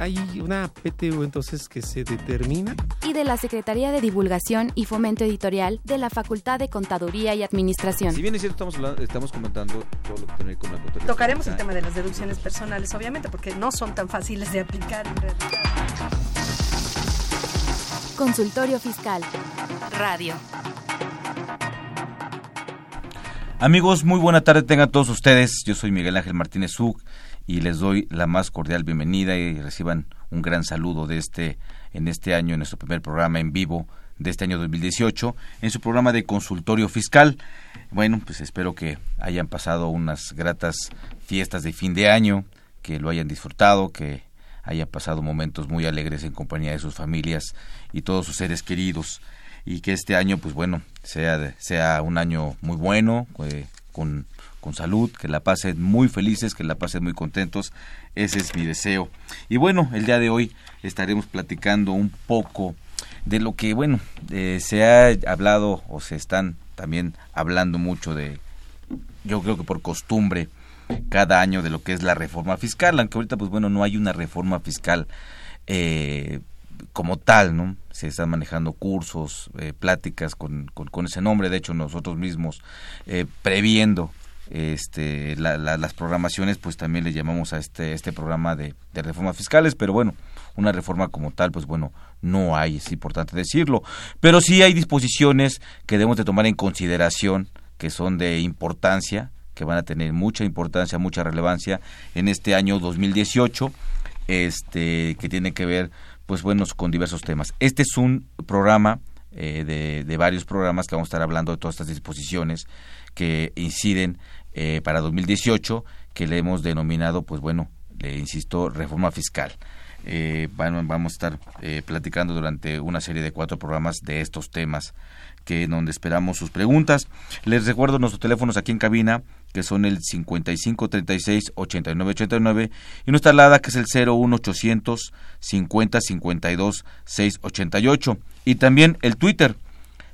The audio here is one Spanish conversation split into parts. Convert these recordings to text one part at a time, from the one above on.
Hay una PTU entonces que se determina. y de la Secretaría de Divulgación y Fomento Editorial de la Facultad de Contaduría y Administración. Si bien es cierto, estamos, hablando- estamos comentando todo lo que tiene con la contabilidad. Tocaremos el tema de las deducciones personales, obviamente, porque no son tan fáciles de aplicar en realidad. Consultorio Fiscal. Radio. Amigos, muy buena tarde tengan todos ustedes. Yo soy Miguel Ángel Martínez Zug y les doy la más cordial bienvenida y reciban un gran saludo de este en este año, en nuestro primer programa en vivo de este año 2018, en su programa de consultorio fiscal. Bueno, pues espero que hayan pasado unas gratas fiestas de fin de año, que lo hayan disfrutado, que hayan pasado momentos muy alegres en compañía de sus familias y todos sus seres queridos y que este año pues bueno sea sea un año muy bueno eh, con con salud que la pasen muy felices que la pasen muy contentos. Ese es mi deseo. Y bueno el día de hoy estaremos platicando un poco de lo que bueno eh, se ha hablado o se están también hablando mucho de yo creo que por costumbre cada año de lo que es la reforma fiscal, aunque ahorita pues bueno no hay una reforma fiscal eh, como tal, ¿no? Se están manejando cursos, eh, pláticas con, con, con ese nombre, de hecho nosotros mismos eh, previendo este la- la- las programaciones pues también le llamamos a este este programa de, de reformas fiscales pero bueno una reforma como tal pues bueno no hay es importante decirlo. Pero sí hay disposiciones que debemos de tomar en consideración que son de importancia que van a tener mucha importancia mucha relevancia en este año 2018 este que tiene que ver pues bueno con diversos temas. Este es un programa eh, de, de varios programas que vamos a estar hablando de todas estas disposiciones que inciden eh, para 2018 que le hemos denominado pues bueno le insisto reforma fiscal. Eh, van- vamos a estar eh, platicando durante una serie de cuatro programas de estos temas que donde esperamos sus preguntas. Les recuerdo nuestros teléfonos aquí en cabina que son el 55 36 89 89 y nuestra alada que es el 01 800 50 52 688 y también el Twitter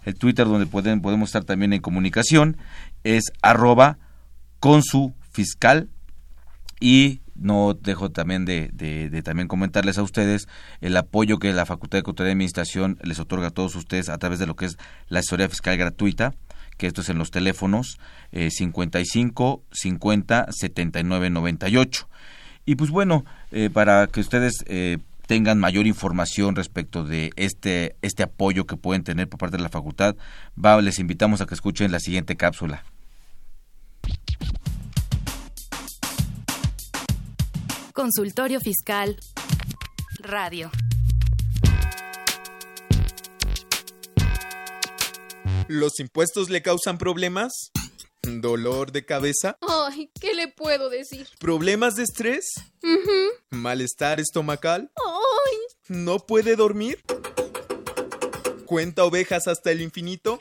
el Twitter donde pueden, podemos estar también en comunicación es arroba consu fiscal y no dejo también de, de- de también comentarles a ustedes el apoyo que la Facultad de Contaduría y Administración les otorga a todos ustedes a través de lo que es la asesoría fiscal gratuita, que esto es en los teléfonos eh, 55 50 79 98. Y pues bueno, eh, para que ustedes eh, tengan mayor información respecto de este, este apoyo que pueden tener por parte de la facultad, va, les invitamos a que escuchen la siguiente cápsula. Consultorio Fiscal. Radio. ¿Los impuestos le causan problemas? ¿Dolor de cabeza? Ay, ¿qué le puedo decir? ¿Problemas de estrés? ¿Malestar estomacal? Ay, ¿No puede dormir? ¿Cuenta ovejas hasta el infinito?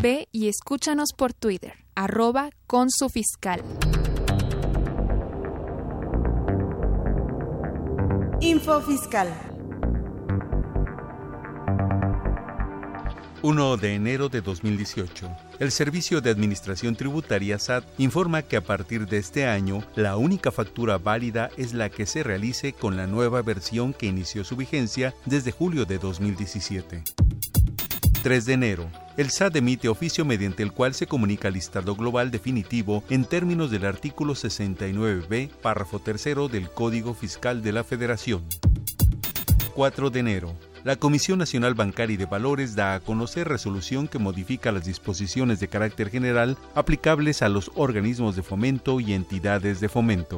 Ve y escúchanos por Twitter, arroba con su fiscal. Info Fiscal. 1 de enero de 2018. El Servicio de Administración Tributaria SAT informa que a partir de este año, la única factura válida es la que se realice con la nueva versión que inició su vigencia desde julio de 2017. 3 de enero. El SAT emite oficio mediante el cual se comunica el listado global definitivo en términos del artículo 69b, párrafo tercero del Código Fiscal de la Federación. 4 de enero. La Comisión Nacional Bancaria y de Valores da a conocer resolución que modifica las disposiciones de carácter general aplicables a los organismos de fomento y entidades de fomento.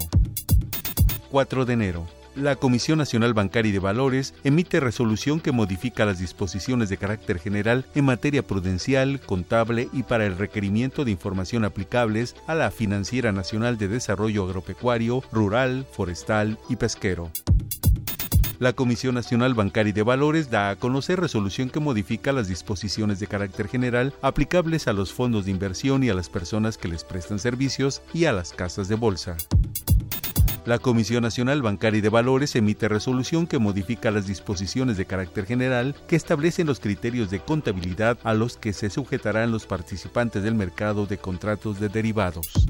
4 de enero. La Comisión Nacional Bancaria y de Valores emite resolución que modifica las disposiciones de carácter general en materia prudencial, contable y para el requerimiento de información aplicables a la Financiera Nacional de Desarrollo Agropecuario, Rural, Forestal y Pesquero. La Comisión Nacional Bancaria y de Valores da a conocer resolución que modifica las disposiciones de carácter general aplicables a los fondos de inversión y a las personas que les prestan servicios y a las casas de bolsa. La Comisión Nacional Bancaria y de Valores emite resolución que modifica las disposiciones de carácter general que establecen los criterios de contabilidad a los que se sujetarán los participantes del mercado de contratos de derivados.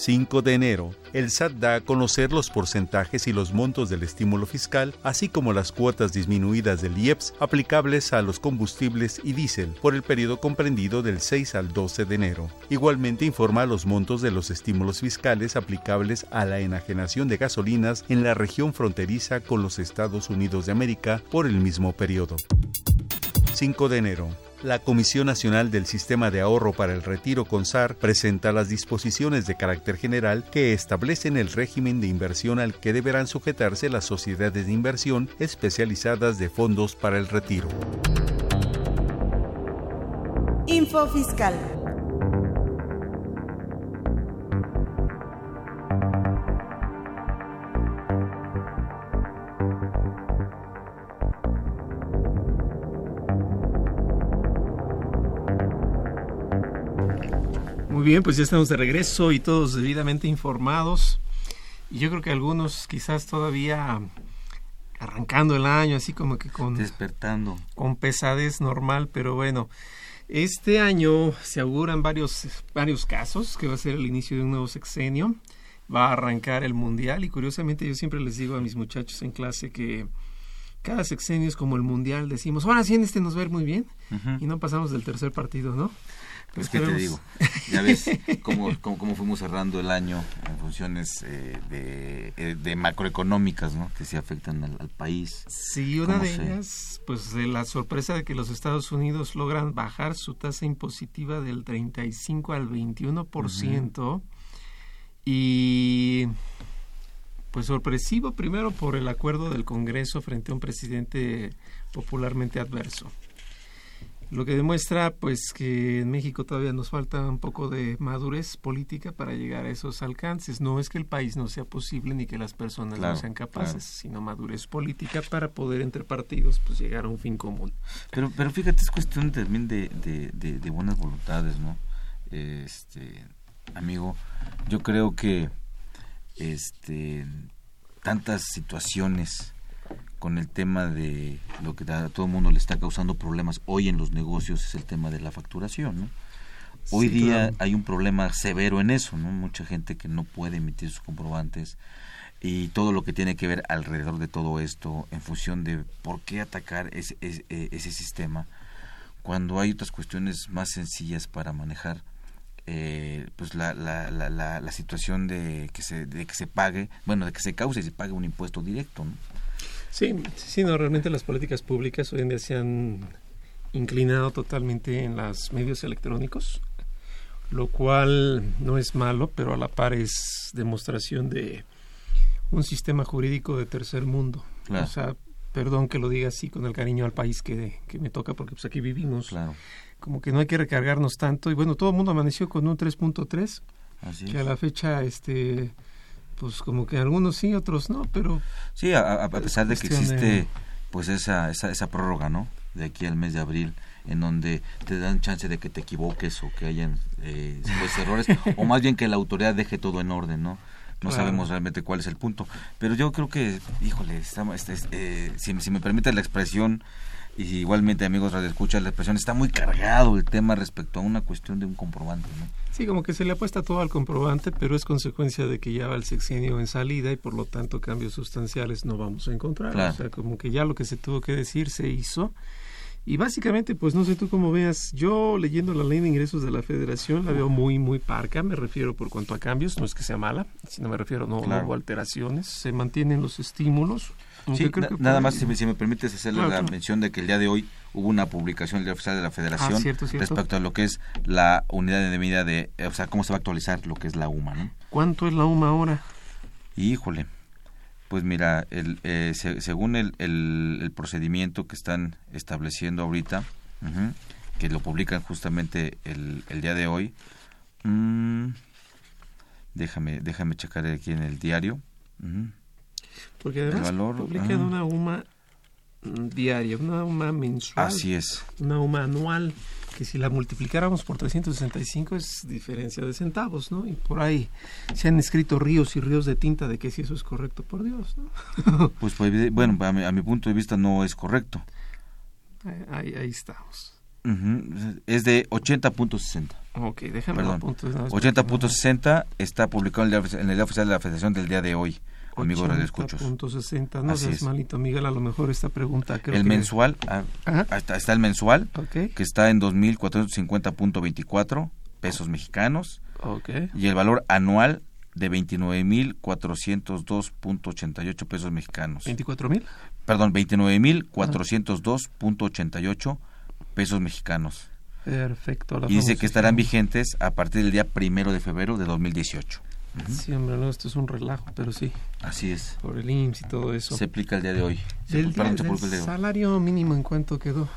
5 de enero, el SAT da a conocer los porcentajes y los montos del estímulo fiscal, así como las cuotas disminuidas del IEPS aplicables a los combustibles y diésel por el periodo comprendido del 6 al 12 de enero. Igualmente informa los montos de los estímulos fiscales aplicables a la enajenación de gasolinas en la región fronteriza con los Estados Unidos de América por el mismo periodo. 5 de enero la Comisión Nacional del Sistema de Ahorro para el Retiro CONSAR presenta las disposiciones de carácter general que establecen el régimen de inversión al que deberán sujetarse las sociedades de inversión especializadas de fondos para el retiro. Info Fiscal. Muy bien, pues ya estamos de regreso y todos debidamente informados. Y yo creo que algunos quizás todavía arrancando el año, así como que con... Despertando. Con pesadez normal, pero bueno. Este año se auguran varios, varios casos, que va a ser el inicio de un nuevo sexenio. Va a arrancar el Mundial y curiosamente yo siempre les digo a mis muchachos en clase que cada sexenio es como el Mundial. Decimos, ahora sí en este nos va a ir muy bien y no pasamos del tercer partido, ¿no? Pues qué te digo, ya ves cómo, cómo, fuimos cerrando el año en funciones eh, de, eh, de, macroeconómicas, ¿no? Que se afectan al, país. Sí, una de ellas, pues de la sorpresa de que los Estados Unidos logran bajar su tasa impositiva del 35 al 21% y pues sorpresivo primero por el acuerdo del Congreso frente a un presidente popularmente adverso lo que demuestra pues que en México todavía nos falta un poco de madurez política para llegar a esos alcances. No es que el país no sea posible ni que las personas no sean capaces, sino madurez política para poder entre partidos pues llegar a un fin común. Pero pero fíjate es cuestión también de, de, de, buenas voluntades, ¿no? Este amigo, yo creo que este tantas situaciones con el tema de lo que a todo el mundo le está causando problemas hoy en los negocios es el tema de la facturación, ¿no? Hoy día hay un problema severo en eso, ¿no? Mucha gente que no puede emitir sus comprobantes y todo lo que tiene que ver alrededor de todo esto en función de por qué atacar ese, ese, ese sistema cuando hay otras cuestiones más sencillas para manejar eh, pues la, la, la, la, situación de que se de que se pague bueno de que se cause y se pague un impuesto directo ¿no? Sí, sí, no, realmente las políticas públicas hoy en día se han inclinado totalmente en los medios electrónicos, lo cual no es malo, pero a la par es demostración de un sistema jurídico de tercer mundo. O sea, perdón que lo diga así con el cariño al país que, que me toca, porque pues aquí vivimos. Como que no hay que recargarnos tanto. Y bueno, todo el mundo amaneció con un 3.3, que a la fecha este pues como que algunos sí, otros no, pero... Sí, a, pesar de que existe pues esa, esa, esa prórroga, ¿no? De aquí al mes de abril, en donde te dan chance de que te equivoques o que hayan eh, pues, errores, o más bien que la autoridad deje todo en orden, ¿no? No sabemos realmente cuál es el punto. Pero yo creo que, híjole, estamos, este, eh, si, si me permite la expresión, Y igualmente, amigos Radio Escucha, la expresión está muy cargado el tema respecto a una cuestión de un comprobante, ¿no? Sí, como que se le apuesta todo al comprobante, pero es consecuencia de que ya va el sexenio en salida y por lo tanto cambios sustanciales no vamos a encontrar. Claro. O sea, como que ya lo que se tuvo que decir se hizo. Y básicamente, pues no sé tú cómo veas, yo leyendo la ley de ingresos de la federación la veo muy, muy parca, me refiero por cuanto a cambios, no es que sea mala, sino me refiero, no, Claro. no hubo alteraciones, se mantienen los estímulos. Aunque Sí, creo na- que por nada más, si me, si me permites hacerle Claro, la claro. mención de que el día de hoy hubo una publicación en el Diario oficial de la Federación Ah, cierto, cierto. respecto a lo que es la unidad de medida de, eh, o sea, cómo se va a actualizar lo que es la UMA, ¿no? ¿Cuánto es la UMA ahora? Híjole, pues mira, el, eh, se- según el, el, el procedimiento que están estableciendo ahorita, que lo publican justamente el, el día de hoy, mm, déjame, déjame checar aquí en el diario. ujú. Porque El además valor, publican ah. una UMA mm, diaria, una UMA mensual. Así es. Una UMA anual, que si la multiplicáramos por 365 es diferencia de centavos, ¿no? Y por ahí se han escrito ríos y ríos de tinta de que si eso es correcto, por Dios, ¿no? Pues, pues, bueno, a mi, a mi punto de vista no es correcto. ahí, ahí estamos. Ujú, Es de 80.60. Ok, déjame Perdón. lo apunto de una vez. 80.60 está publicado en el, en el oficial de la Federación del día de hoy, amigos Radio Escuchos. 80.60, no Así seas es. malito, Miguel, a lo mejor esta pregunta creo el que- mensual, ah, está, está el mensual, Ok. que está en 2.450.24 pesos mexicanos, Ok. y el valor anual de 29.402.88 pesos mexicanos. ¿24 mil? Perdón, 29.402.88 pesos mexicanos. Perfecto. Y dice que estarán vigentes a partir del día primero de febrero de 2018. Ujú. Sí, hombre, no, esto es un relajo, pero sí. Así es. Por el IMSS y todo eso. Se aplica el día de hoy. Se- día- el día salario mínimo en cuánto quedó.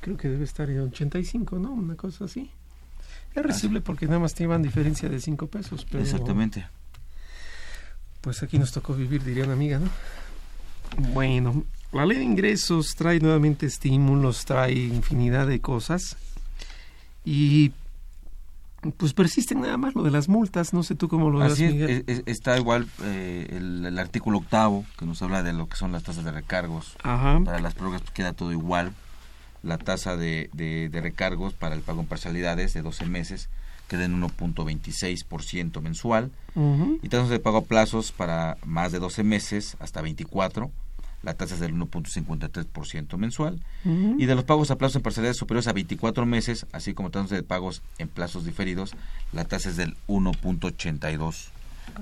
Creo que debe estar en 85, ¿no? Una cosa así. Es recible porque nada más llevan diferencia de 5 pesos. Pero Exactamente. Pues aquí nos tocó vivir, diría una amiga, ¿no? Bueno, la ley de ingresos trae nuevamente estímulos, trae infinidad de cosas. Y pues persisten nada más lo de las multas. No sé tú cómo lo Así es, Miguel. es- es- está igual eh, el, el artículo octavo que nos habla de lo que son las tasas de recargos. Ajá. Para las prórrogas pues, queda todo igual. La tasa de, de- de recargos para el pago en parcialidades de 12 meses queda en 1.26% mensual. Ujú. Y tasas de pago a plazos para más de 12 meses hasta 24. La tasa es del 1.53% mensual. Ujú. Y de los pagos a plazos en parcialidades superiores a 24 meses, así como tasas de pagos en plazos diferidos, la tasa es del 1.82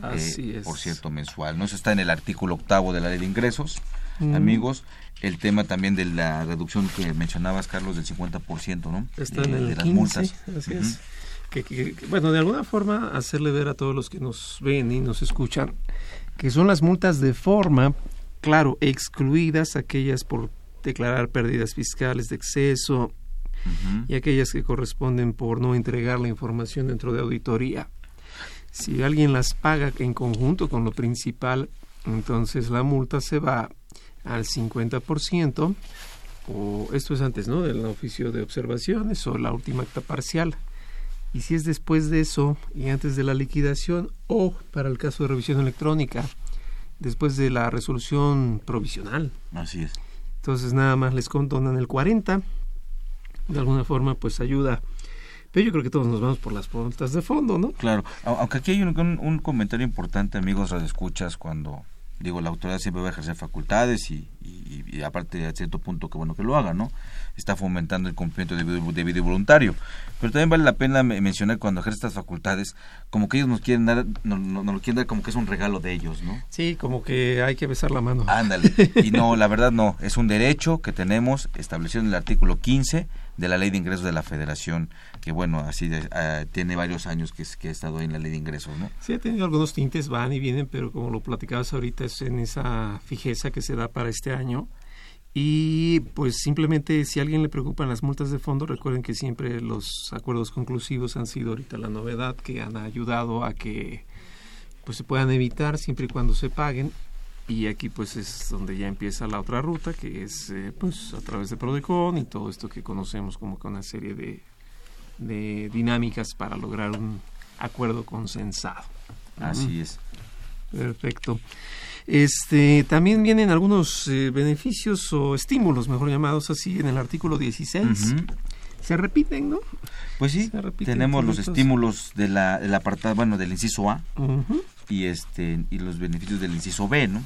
Así eh, es. por ciento mensual. ¿no? Eso está en el artículo octavo de la ley de ingresos. Mm. Amigos, el tema también de la reducción que mencionabas, Carlos, del 50%, ¿no? Está de, en el de las 15, multas. así es. Que, que- que, bueno, de alguna forma hacerle ver a todos los que nos ven y nos escuchan que son las multas de forma, claro, excluidas aquellas por declarar pérdidas fiscales de exceso y aquellas que corresponden por no entregar la información dentro de auditoría. Si alguien las paga en conjunto con lo principal, entonces la multa se va al 50%, o esto es antes, ¿no? Del oficio de observaciones o la última acta parcial. Y si es después de eso y antes de la liquidación, o para el caso de revisión electrónica, después de la resolución provisional. Así es. Entonces nada más les condonan el 40. De alguna forma pues ayuda. Pero yo creo que todos nos vamos por las puntas de fondo, ¿no? Claro, Au- aunque aquí hay un, un- un comentario importante, amigos radioescuchas, cuando digo la autoridad siempre va a ejercer facultades y, y- y aparte a cierto punto que bueno que lo haga, ¿no? Está fomentando el cumplimiento debido, debido y voluntario. Pero también vale la pena me- mencionar cuando ejerce estas facultades, como que ellos nos quieren dar, nos, nos- nos lo quieren dar como que es un regalo de ellos, ¿no? Sí, como que hay que besar la mano. Ándale. Y no, la verdad no, es un derecho que tenemos establecido en el artículo 15 de la Ley de Ingresos de la Federación, que bueno, así de- ah, tiene varios años que, que ha estado ahí en la Ley de Ingresos, ¿no? Sí, ha tenido algunos tintes, van y vienen, pero como lo platicabas ahorita, es en esa fijeza que se da para este año. Y pues simplemente si a alguien le preocupan las multas de fondo, recuerden que siempre los acuerdos conclusivos han sido ahorita la novedad que han ayudado a que pues se puedan evitar siempre y cuando se paguen. Y aquí pues es donde ya empieza la otra ruta, que es eh, pues a través de Prodecon y todo esto que conocemos como que una serie de, de dinámicas para lograr un acuerdo consensado. Así es. Perfecto. Este, también vienen algunos eh, beneficios o estímulos, mejor llamados así, en el artículo 16. Ujú. Se repiten, ¿no? Pues sí, repiten tenemos los estímulos de la, del apartado, bueno, del inciso A. y este y los beneficios del inciso B, ¿no?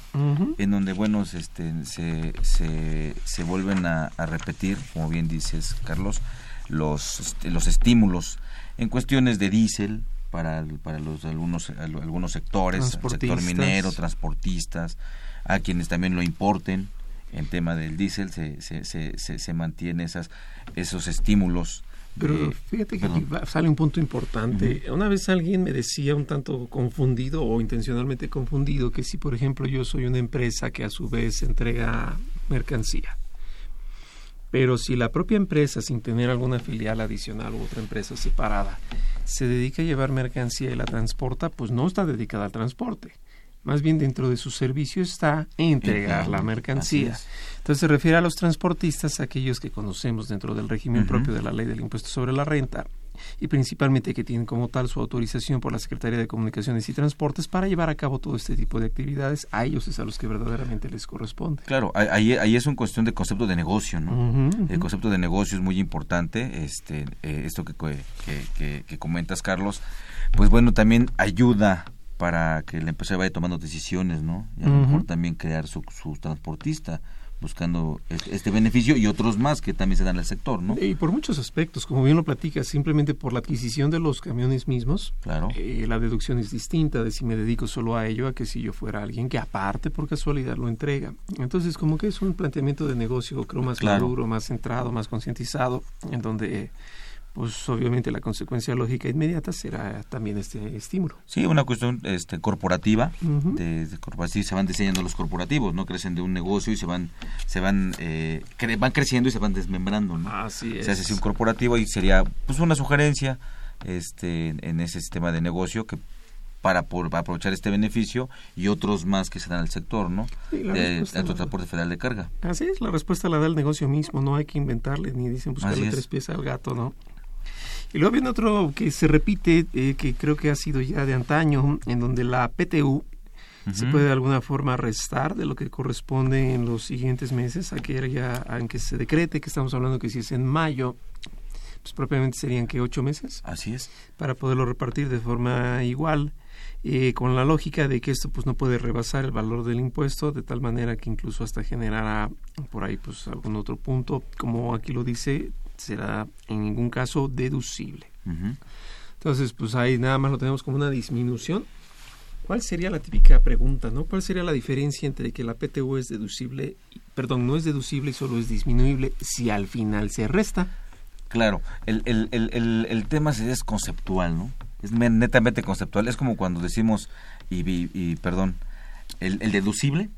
En donde, bueno, este, se, se, se vuelven a, a repetir, como bien dices, Carlos, los, este, los estímulos en cuestiones de diésel para, para los algunos, al- algunos sectores, sector minero, transportistas, a quienes también lo importen. En tema del diésel se, se, se, se, se mantiene esas, esos estímulos. Pero de- fíjate que aquí va- sale un punto importante. Una vez alguien me decía un tanto confundido o intencionalmente confundido que si, por ejemplo, yo soy una empresa que a su vez entrega mercancía, pero si la propia empresa, sin tener alguna filial adicional u otra empresa separada, se dedica a llevar mercancía y la transporta, pues no está dedicada al transporte. Más bien dentro de su servicio está entregar la mercancía. Entonces se refiere a los transportistas, aquellos que conocemos dentro del régimen propio de la ley del impuesto sobre la renta y principalmente que tienen como tal su autorización por la Secretaría de Comunicaciones y Transportes para llevar a cabo todo este tipo de actividades. A ellos es a los que verdaderamente les corresponde. Claro, ahí- ahí, es un cuestión de concepto de negocio, ¿no? El concepto de negocio es muy importante, este, eh, esto que, que, que- que comentas, Carlos, pues bueno, también ayuda para que la empresa vaya tomando decisiones, ¿no? Y a lo mejor también crear su, su transportista, buscando este, este beneficio y otros más que también se dan al sector, ¿no? Y por muchos aspectos, como bien lo platicas, simplemente por la adquisición de los camiones mismos, Claro. eh, la deducción es distinta de si me dedico solo a ello a que si yo fuera alguien que aparte por casualidad lo entrega. Entonces como que es un planteamiento de negocio creo más Claro. maduro, más centrado, más concientizado, en donde eh, pues obviamente la consecuencia lógica inmediata será también este estímulo. Sí, una cuestión este, corporativa, de, de así se van diseñando los corporativos, ¿no? Crecen de un negocio y se van, se van, eh, cre- van creciendo y se van desmembrando, ¿no? Así se hace así un corporativo y sería pues una sugerencia este en ese sistema de negocio que para, por- para aprovechar este beneficio y otros más que se dan al sector, ¿no? Sí, la de transporte federal de carga. Así es, la respuesta la da el negocio mismo, no hay que inventarle ni dicen buscarle Así es. tres pies al gato, ¿no? Y luego viene otro que se repite, eh, que creo que ha sido ya de antaño, en donde la PTU se puede de alguna forma restar de lo que corresponde en los siguientes meses, en que se decrete, que estamos hablando que si es en mayo, pues propiamente serían que ocho meses Así es. para poderlo repartir de forma igual, eh, con la lógica de que esto pues no puede rebasar el valor del impuesto, de tal manera que incluso hasta generara por ahí pues algún otro punto, como aquí lo dice, será en ningún caso deducible. Entonces, pues ahí nada más lo tenemos como una disminución. ¿Cuál sería la típica pregunta, no? ¿Cuál sería la diferencia entre que la PTU es deducible, perdón, no es deducible y solo es disminuible si al final se resta? Claro, el, el, el, el, tema es conceptual, ¿no? Es me- netamente conceptual. Es como cuando decimos, y, y, y, perdón, el, el deducible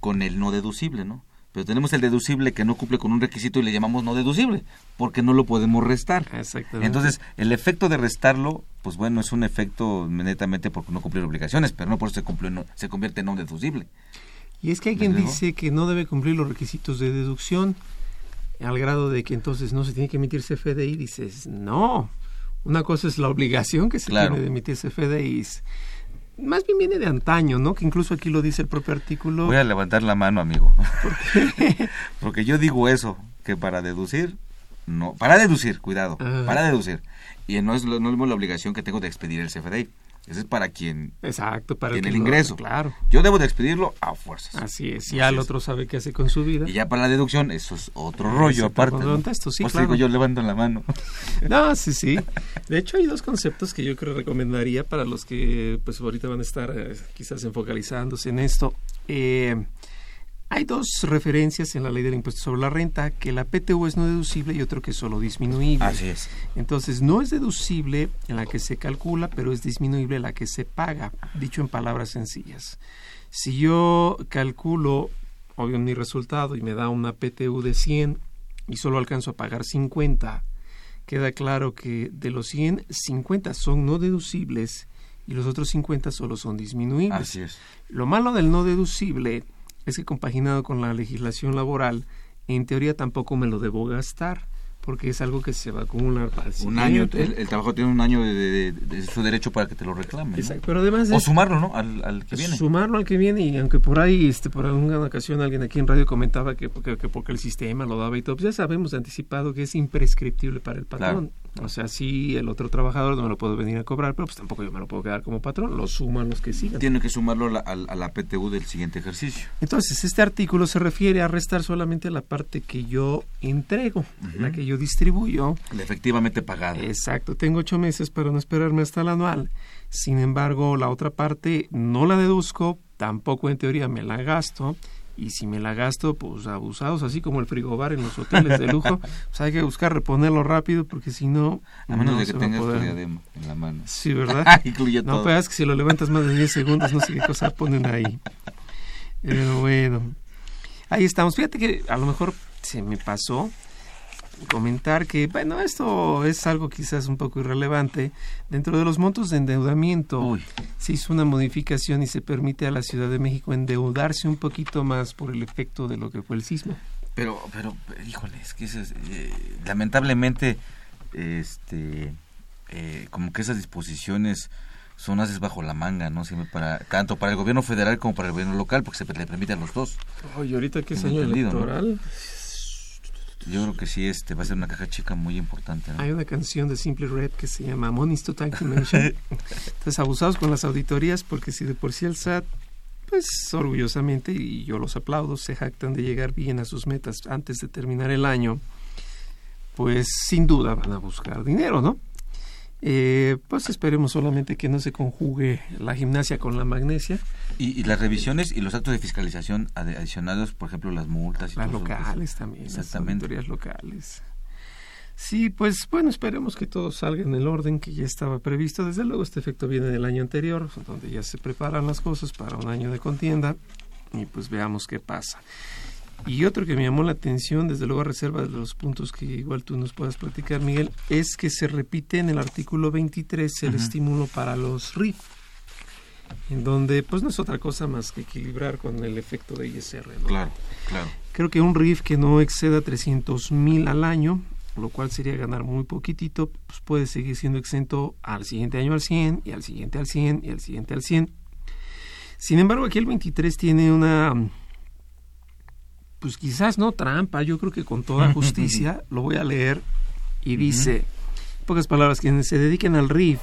con el no deducible, ¿no? Pero tenemos el deducible que no cumple con un requisito y le llamamos no deducible, porque no lo podemos restar. Exactamente. Entonces, el efecto de restarlo, pues bueno, es un efecto netamente porque no cumplir obligaciones, pero no por eso se, cumple, no- se convierte en no deducible. Y es que luego? dice que no debe cumplir los requisitos de deducción al grado de que entonces no se tiene que emitir CFDI. Dices, no, una cosa es la obligación que se Claro. tiene de emitir CFDIs. Más bien viene de antaño, ¿no? Que incluso aquí lo dice el propio artículo. Voy a levantar la mano, amigo. porque yo digo eso, que para deducir, no, para deducir, cuidado, Ajá. para deducir. Y no es, lo- no es la obligación que tengo de expedir el CFDI. Ese es para quien Exacto, para tiene el lo- ingreso. Claro. Yo debo de expedirlo a fuerzas. Así es. Ya el otro sabe qué hace con su vida. Y ya para la deducción, eso es otro rollo aparte. ¿no? contexto, sí, Pues claro. digo, yo levanto la mano. No, sí, sí. De hecho, hay dos conceptos que yo creo recomendaría para los que pues ahorita van a estar eh, quizás enfocalizándose en esto. Eh, hay dos referencias en la ley del impuesto sobre la renta, que la PTU es no deducible y otro que es solo disminuible. Así es. Entonces, no es deducible en la que se calcula, pero es disminuible en la que se paga, dicho en palabras sencillas. Si yo calculo, obvio, mi resultado y me da una PTU de 100 y solo alcanzo a pagar 50, queda claro que de los 100, 50 son no deducibles y los otros 50 solo son disminuibles. Así es. Lo malo del no deducible es que compaginado con la legislación laboral, en teoría tampoco me lo debo gastar, porque es algo que se va a acumular para el Un año, el, el trabajo tiene un año de, de- de su derecho para que te lo reclame. ¿no? Exacto, pero además O sumarlo, ¿no? Al, al que viene. Sumarlo al que viene y aunque por ahí, este, por alguna ocasión alguien aquí en radio comentaba que porque, que porque el sistema lo daba y todo, pues ya sabemos anticipado que es imprescriptible para el patrón. O sea, sí, el otro trabajador no me lo puedo venir a cobrar, pero pues tampoco yo me lo puedo quedar como patrón, lo suman los que sigan. Tiene que sumarlo a la, a PTU del siguiente ejercicio. Entonces, este artículo se refiere a restar solamente la parte que yo entrego, la que yo distribuyo. La efectivamente pagada. Exacto, tengo ocho meses para no esperarme hasta el anual. Sin embargo, la otra parte no la deduzco, tampoco en teoría me la gasto. Y si me la gasto, pues abusados, así como el frigobar en los hoteles de lujo, pues hay que buscar reponerlo rápido porque si no... A menos no de que tengas tu diadema en la mano. Sí, ¿verdad? Incluye no, todo. pero es que si lo levantas más de 10 segundos, no sé qué cosa ponen ahí. Pero bueno, ahí estamos. Fíjate que a lo mejor se me pasó comentar que, bueno, esto es algo quizás un poco irrelevante. Dentro de los montos de endeudamiento se hizo una modificación y se permite a la Ciudad de México endeudarse un poquito más por el efecto de lo que fue el sismo. Pero, pero, híjole, es que eso es, eh, lamentablemente, este, eh, como que esas disposiciones son haces bajo la manga, ¿no? Siempre para, tanto para el gobierno federal como para el gobierno local, porque se le permite a los dos. Oye, ahorita que es Tengo año ¿no? Yo creo que sí, este, va a ser una caja chica muy importante, ¿no? Hay una canción de Simple Red que se llama Money's Too Tight to Mention. Entonces, abusados con las auditorías, porque si de por sí el SAT, pues orgullosamente, y yo los aplaudo, se jactan de llegar bien a sus metas antes de terminar el año, pues sin duda van a buscar dinero, ¿no? Eh, pues esperemos solamente que no se conjugue la gimnasia con la magnesia. Y, y las revisiones y los actos de fiscalización adicionados, por ejemplo, las multas y Las eso, pues, locales también, Exactamente. las auditorías locales. Sí, pues bueno, esperemos que todo salga en el orden que ya estaba previsto. Desde luego este efecto viene del año anterior, donde ya se preparan las cosas para un año de contienda y pues veamos qué pasa. Y otro que me llamó la atención, desde luego a reserva de los puntos que igual tú nos puedas platicar, Miguel, es que se repite en el artículo 23 el estímulo para los RIF, en donde pues no es otra cosa más que equilibrar con el efecto de ISR. ¿no? Claro, claro. Creo que un RIF que no exceda 300 mil al año, lo cual sería ganar muy poquitito, pues puede seguir siendo exento al siguiente año al 100 y al siguiente al 100 y al siguiente al 100. Sin embargo, aquí el 23 tiene una, pues quizás no trampa, yo creo que con toda justicia lo voy a leer y dice, en pocas palabras, quienes se dediquen al RIF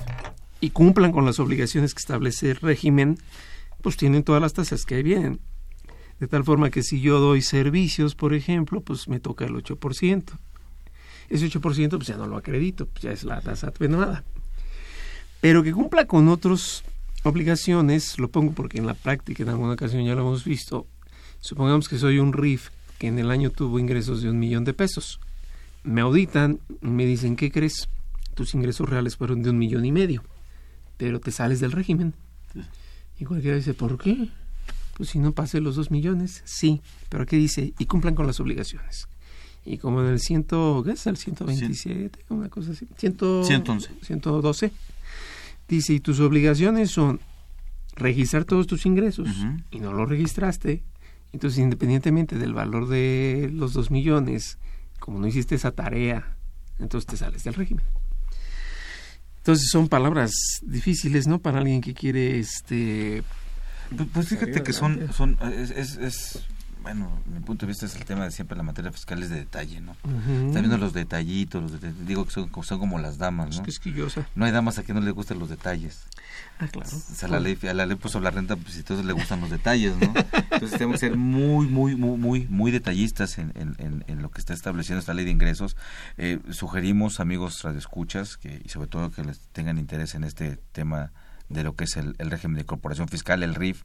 y cumplan con las obligaciones que establece el régimen, pues tienen todas las tasas que vienen. De tal forma que si yo doy servicios, por ejemplo, pues me toca el 8%. Ese 8% pues ya no lo acredito, pues ya es la tasa atenuada. Pero que cumpla con otras obligaciones, lo pongo porque en la práctica en alguna ocasión ya lo hemos visto, supongamos que soy un RIF que en el año tuvo ingresos de un millón de pesos. Me auditan, me dicen, ¿qué crees? Tus ingresos reales fueron de un millón y medio, pero te sales del régimen. Y cualquiera dice, ¿por qué? Pues si no pasé los dos millones, sí, pero aquí dice, y cumplan con las obligaciones. Y como en el ciento, ¿qué es el 127? Una cosa así. Ciento, 111. 112. Dice, y tus obligaciones son registrar todos tus ingresos y no los registraste. Entonces, independientemente del valor de los dos millones, como no hiciste esa tarea, entonces te sales del régimen. Entonces son palabras difíciles, ¿no? Para alguien que quiere, este... Pues, pues fíjate que son, son es, es, es- bueno, mi punto de vista es el tema de siempre la materia fiscal es de detalle, ¿no? Ujú. Está viendo los detallitos, los digo que son, son como las damas, ¿no? quisquillosa. No hay damas a quien no le gustan los detalles. Ah, claro. O sea, la ley, a la ley pues sobre la renta, pues entonces le gustan los detalles, ¿no? Entonces tenemos que ser muy, muy, muy, muy, muy detallistas en, en, en, en lo que está estableciendo esta ley de ingresos. Eh, sugerimos, amigos radioescuchas, que, y sobre todo que les tengan interés en este tema de lo que es el, el régimen de corporación fiscal, el RIF,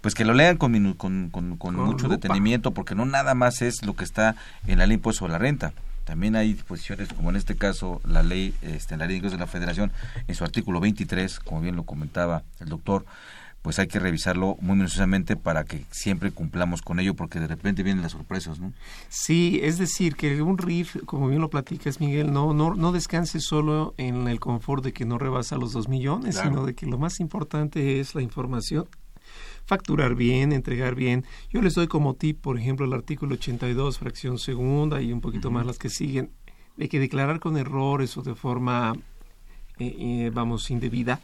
pues que lo lean con, con, con, mucho lupa. detenimiento, porque no nada más es lo que está en la ley impuesto sobre la renta. También hay disposiciones, como en este caso la ley, este, la ley de ingresos de la Federación, en su artículo 23, como bien lo comentaba el doctor, pues hay que revisarlo muy minuciosamente para que siempre cumplamos con ello, porque de repente vienen las sorpresas, ¿no? Sí, es decir, que un RIF, como bien lo platicas, Miguel, no, no, no descanse solo en el confort de que no rebasa los dos millones, Claro. sino de que lo más importante es la información. Facturar bien, entregar bien. Yo les doy como tip, por ejemplo, el artículo 82, fracción segunda y un poquito más las que siguen. de que declarar con errores o de forma, eh, eh, vamos, indebida.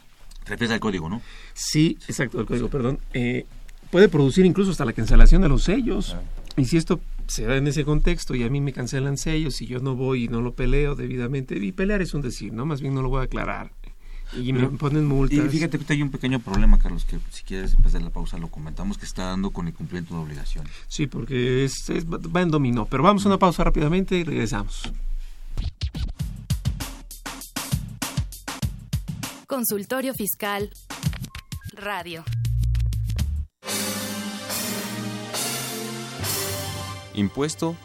Refieres al código, ¿no? Sí, exacto, el código, perdón. Eh, puede producir incluso hasta la cancelación de los sellos. Y si esto se da en ese contexto y a mí me cancelan sellos y yo no voy y no lo peleo debidamente, y pelear es un decir, ¿no? Más bien no lo voy a aclarar. Y me ponen multas. Y fíjate que hay un pequeño problema, Carlos, que si quieres empezar la pausa lo comentamos, que está dando con el cumplimiento de obligaciones. Sí, porque es, es- va en dominó. Pero vamos a una pausa rápidamente y regresamos. Consultorio Fiscal Radio. Impuesto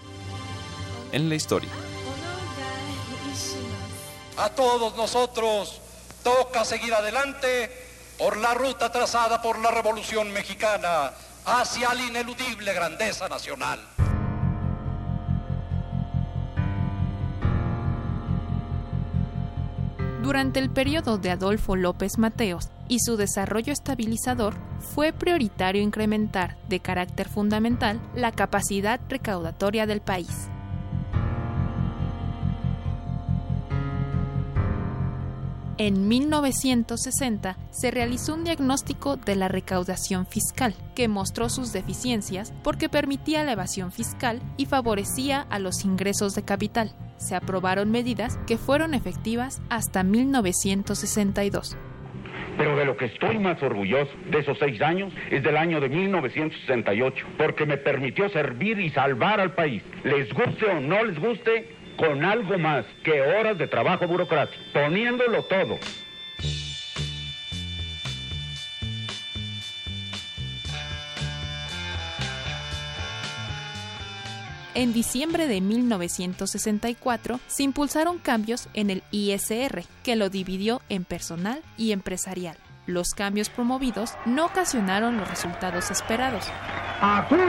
en la historia. A todos nosotros toca seguir adelante por la ruta trazada por la Revolución Mexicana hacia la ineludible grandeza nacional. Durante el periodo de Adolfo López Mateos y su desarrollo estabilizador, fue prioritario incrementar, de carácter fundamental, la capacidad recaudatoria del país. En 1960 se realizó un diagnóstico de la recaudación fiscal, que mostró sus deficiencias porque permitía la evasión fiscal y favorecía a los ingresos de capital. Se aprobaron medidas que fueron efectivas hasta 1962. Pero de lo que estoy más orgulloso de esos seis años es del año de 1968, porque me permitió servir y salvar al país. Les guste o no les guste, con algo más que horas de trabajo burocrático, poniéndolo todo. En diciembre de 1964 se impulsaron cambios en el ISR, que lo dividió en personal y empresarial. Los cambios promovidos no ocasionaron los resultados esperados. Acudo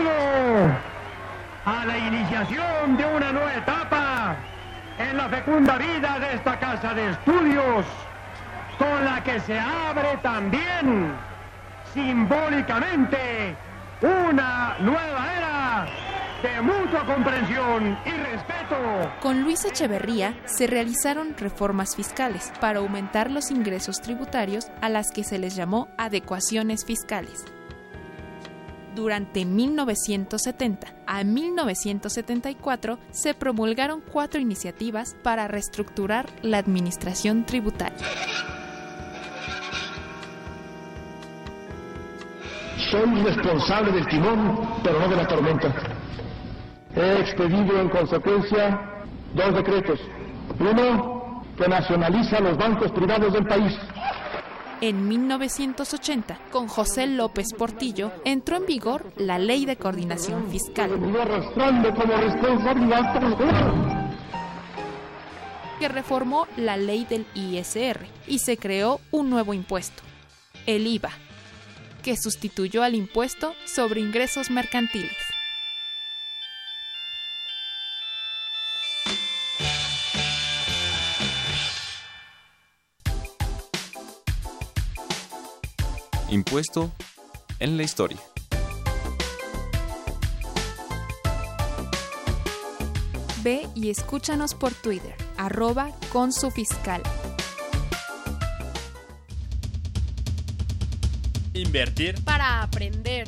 a la iniciación de una nueva etapa en la fecunda vida de esta casa de estudios, con la que se abre también simbólicamente una nueva era de mutua comprensión y respeto. Con Luis Echeverría se realizaron reformas fiscales para aumentar los ingresos tributarios a las que se les llamó adecuaciones fiscales. Durante 1970 a 1974 se promulgaron cuatro iniciativas para reestructurar la administración tributaria. Soy responsable del timón, pero no de la tormenta. He expedido en consecuencia dos decretos. Uno, que nacionaliza los bancos privados del país. En 1980, con José López Portillo, entró en vigor la Ley de Coordinación Fiscal, que reformó la ley del ISR y se creó un nuevo impuesto, el IVA, que sustituyó al impuesto sobre ingresos mercantiles. Impuesto en la historia. Ve y escúchanos por Twitter, arroba con su fiscal. Invertir Para aprender.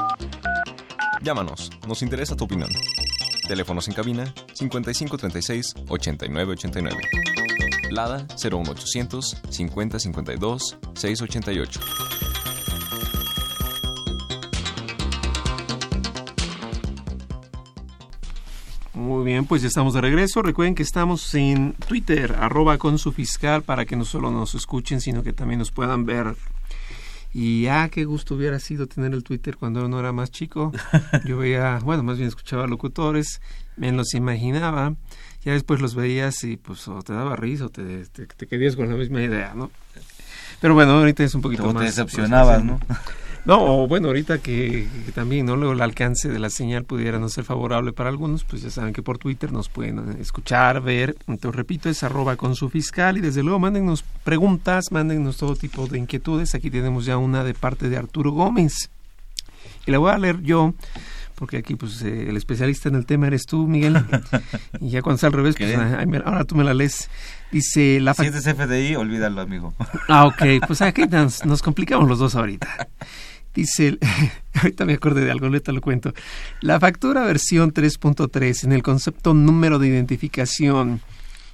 Llámanos, nos interesa tu opinión. Teléfonos en cabina 5536 8989. Lada 01800 5052 688. Muy bien, pues ya estamos de regreso. Recuerden que estamos en Twitter, arroba con su fiscal, para que no solo nos escuchen, sino que también nos puedan ver. Y ah, qué gusto hubiera sido tener el Twitter cuando uno era más chico. Yo veía, bueno, más bien escuchaba locutores, me los imaginaba, ya después los veías y pues o te daba risa o te, te, te quedías con la misma idea, ¿no? Pero bueno, ahorita es un poquito Como más... te decepcionabas, más- ¿no? No, o bueno, ahorita que, que también no luego el alcance de la señal pudiera no ser favorable para algunos, pues ya saben que por Twitter nos pueden eh, escuchar, ver. Entonces, repito, es arroba con su fiscal y desde luego mándennos preguntas, mándennos todo tipo de inquietudes. Aquí tenemos ya una de parte de Arturo Gómez. Y la voy a leer yo, porque aquí pues eh, el especialista en el tema eres tú, Miguel. y ya cuando sea al revés, pues ah, ahora tú me la lees. Dice la Si es FDI, olvídalo, amigo. Ah, ok, pues aquí nos, nos complicamos los dos ahorita. Dice, ahorita me acordé de algo, ahorita lo cuento. La factura versión 3.3 en el concepto número de identificación,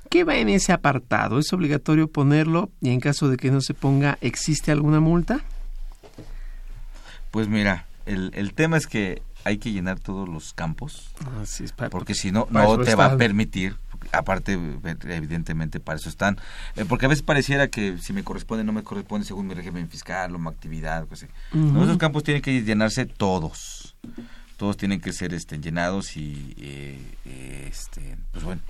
¿qué va en ese apartado? ¿Es obligatorio ponerlo y en caso de que no se ponga, ¿existe alguna multa? Pues mira, el, el tema es que hay que llenar todos los campos, Así es, pa- porque si no, no te va a permitir, aparte, evidentemente, para eso están, Eh, porque a veces pareciera que si me corresponde, no me corresponde según mi régimen fiscal o mi actividad, pues, esos campos tienen que llenarse todos, todos tienen que ser este, llenados y, eh, eh, este, pues bueno,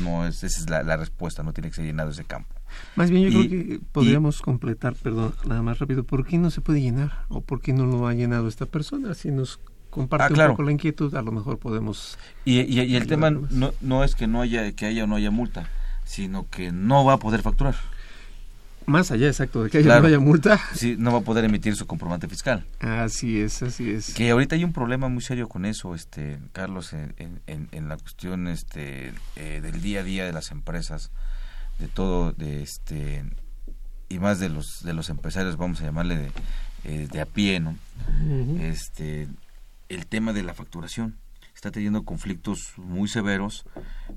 no es, esa es la, la respuesta, no tiene que ser llenado ese campo. Más bien yo Y- creo que podríamos completar, perdón, nada más rápido, ¿por qué no se puede llenar? ¿O por qué no lo ha llenado esta persona? Si nos comparte Ah, un poco la inquietud, a lo mejor podemos... Y, y- y el tema no, no es que no haya que haya o no haya multa, sino que no va a poder facturar. Más allá, exacto, de que haya, Claro. no haya multa. Sí, no va a poder emitir su comprobante fiscal. Así es, así es. Que ahorita hay un problema muy serio con eso, este Carlos, en, en- la cuestión este eh, del día a día de las empresas, de todo, de este y más de los de los empresarios, vamos a llamarle de, eh, de a pie, ¿no? Este el tema de la facturación está teniendo conflictos muy severos,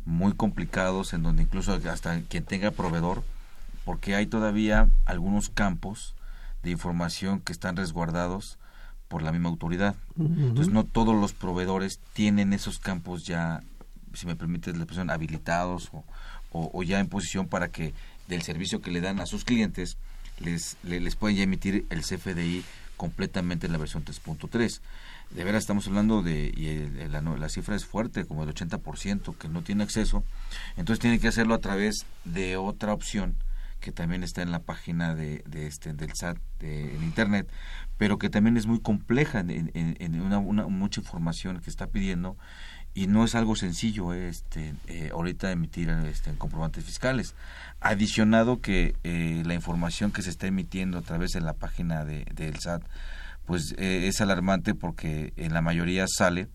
muy complicados, en donde incluso hasta quien tenga proveedor, porque hay todavía algunos campos de información que están resguardados por la misma autoridad. Entonces no todos los proveedores tienen esos campos ya, si me permite la expresión, habilitados o, o- o ya en posición para que del servicio que le dan a sus clientes les, le- les pueden ya emitir el CFDI completamente en la versión 3.3. De veras estamos hablando de, y el- la, la cifra es fuerte, como el 80% que no tiene acceso, entonces tiene que hacerlo a través de otra opción que también está en la página de, de este del SAT de- en internet, pero que también es muy compleja en, en- una, una- mucha información que está pidiendo y no es algo sencillo eh, este eh, ahorita emitir este, comprobantes fiscales. Adicionado que eh, la información que se está emitiendo a través de la página de, del SAT pues eh, es alarmante porque en la mayoría sale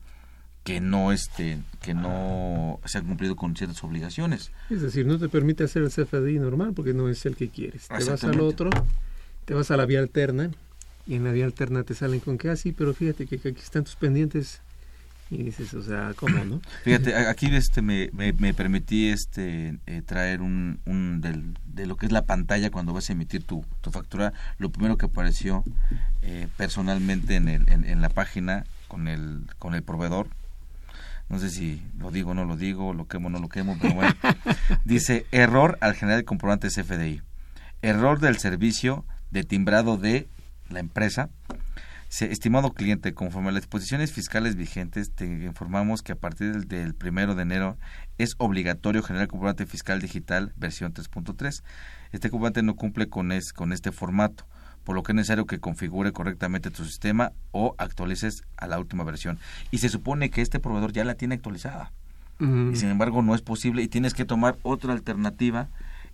que no este que no se han cumplido con ciertas obligaciones Es decir, no te permite hacer el CFDI normal porque no es el que quieres. Te vas al otro, te vas a la vía alterna y en la vía alterna te salen con que así, pero fíjate que, que aquí están tus pendientes y dices, o sea, ¿cómo no? Fíjate, aquí este me, me, me permití este eh, traer un, un del, de lo que es la pantalla cuando vas a emitir tu, tu factura. Lo primero que apareció eh, personalmente en, el, en, en la página con el, con el proveedor. No sé si lo digo o no lo digo, lo quemo o no lo quemo, pero bueno. Dice, error al generar el comprobante CFDI. Error del servicio de timbrado de la empresa estimado cliente, conforme a las disposiciones fiscales vigentes, te informamos que a partir del, del primero de enero es obligatorio generar comprobante fiscal digital versión 3.3. Este comprobante no cumple con, es, con este formato, por lo que es necesario que configure correctamente tu sistema o actualices a la última versión. Y se supone que este proveedor ya la tiene actualizada. Mm. Y sin embargo no es posible y tienes que tomar otra alternativa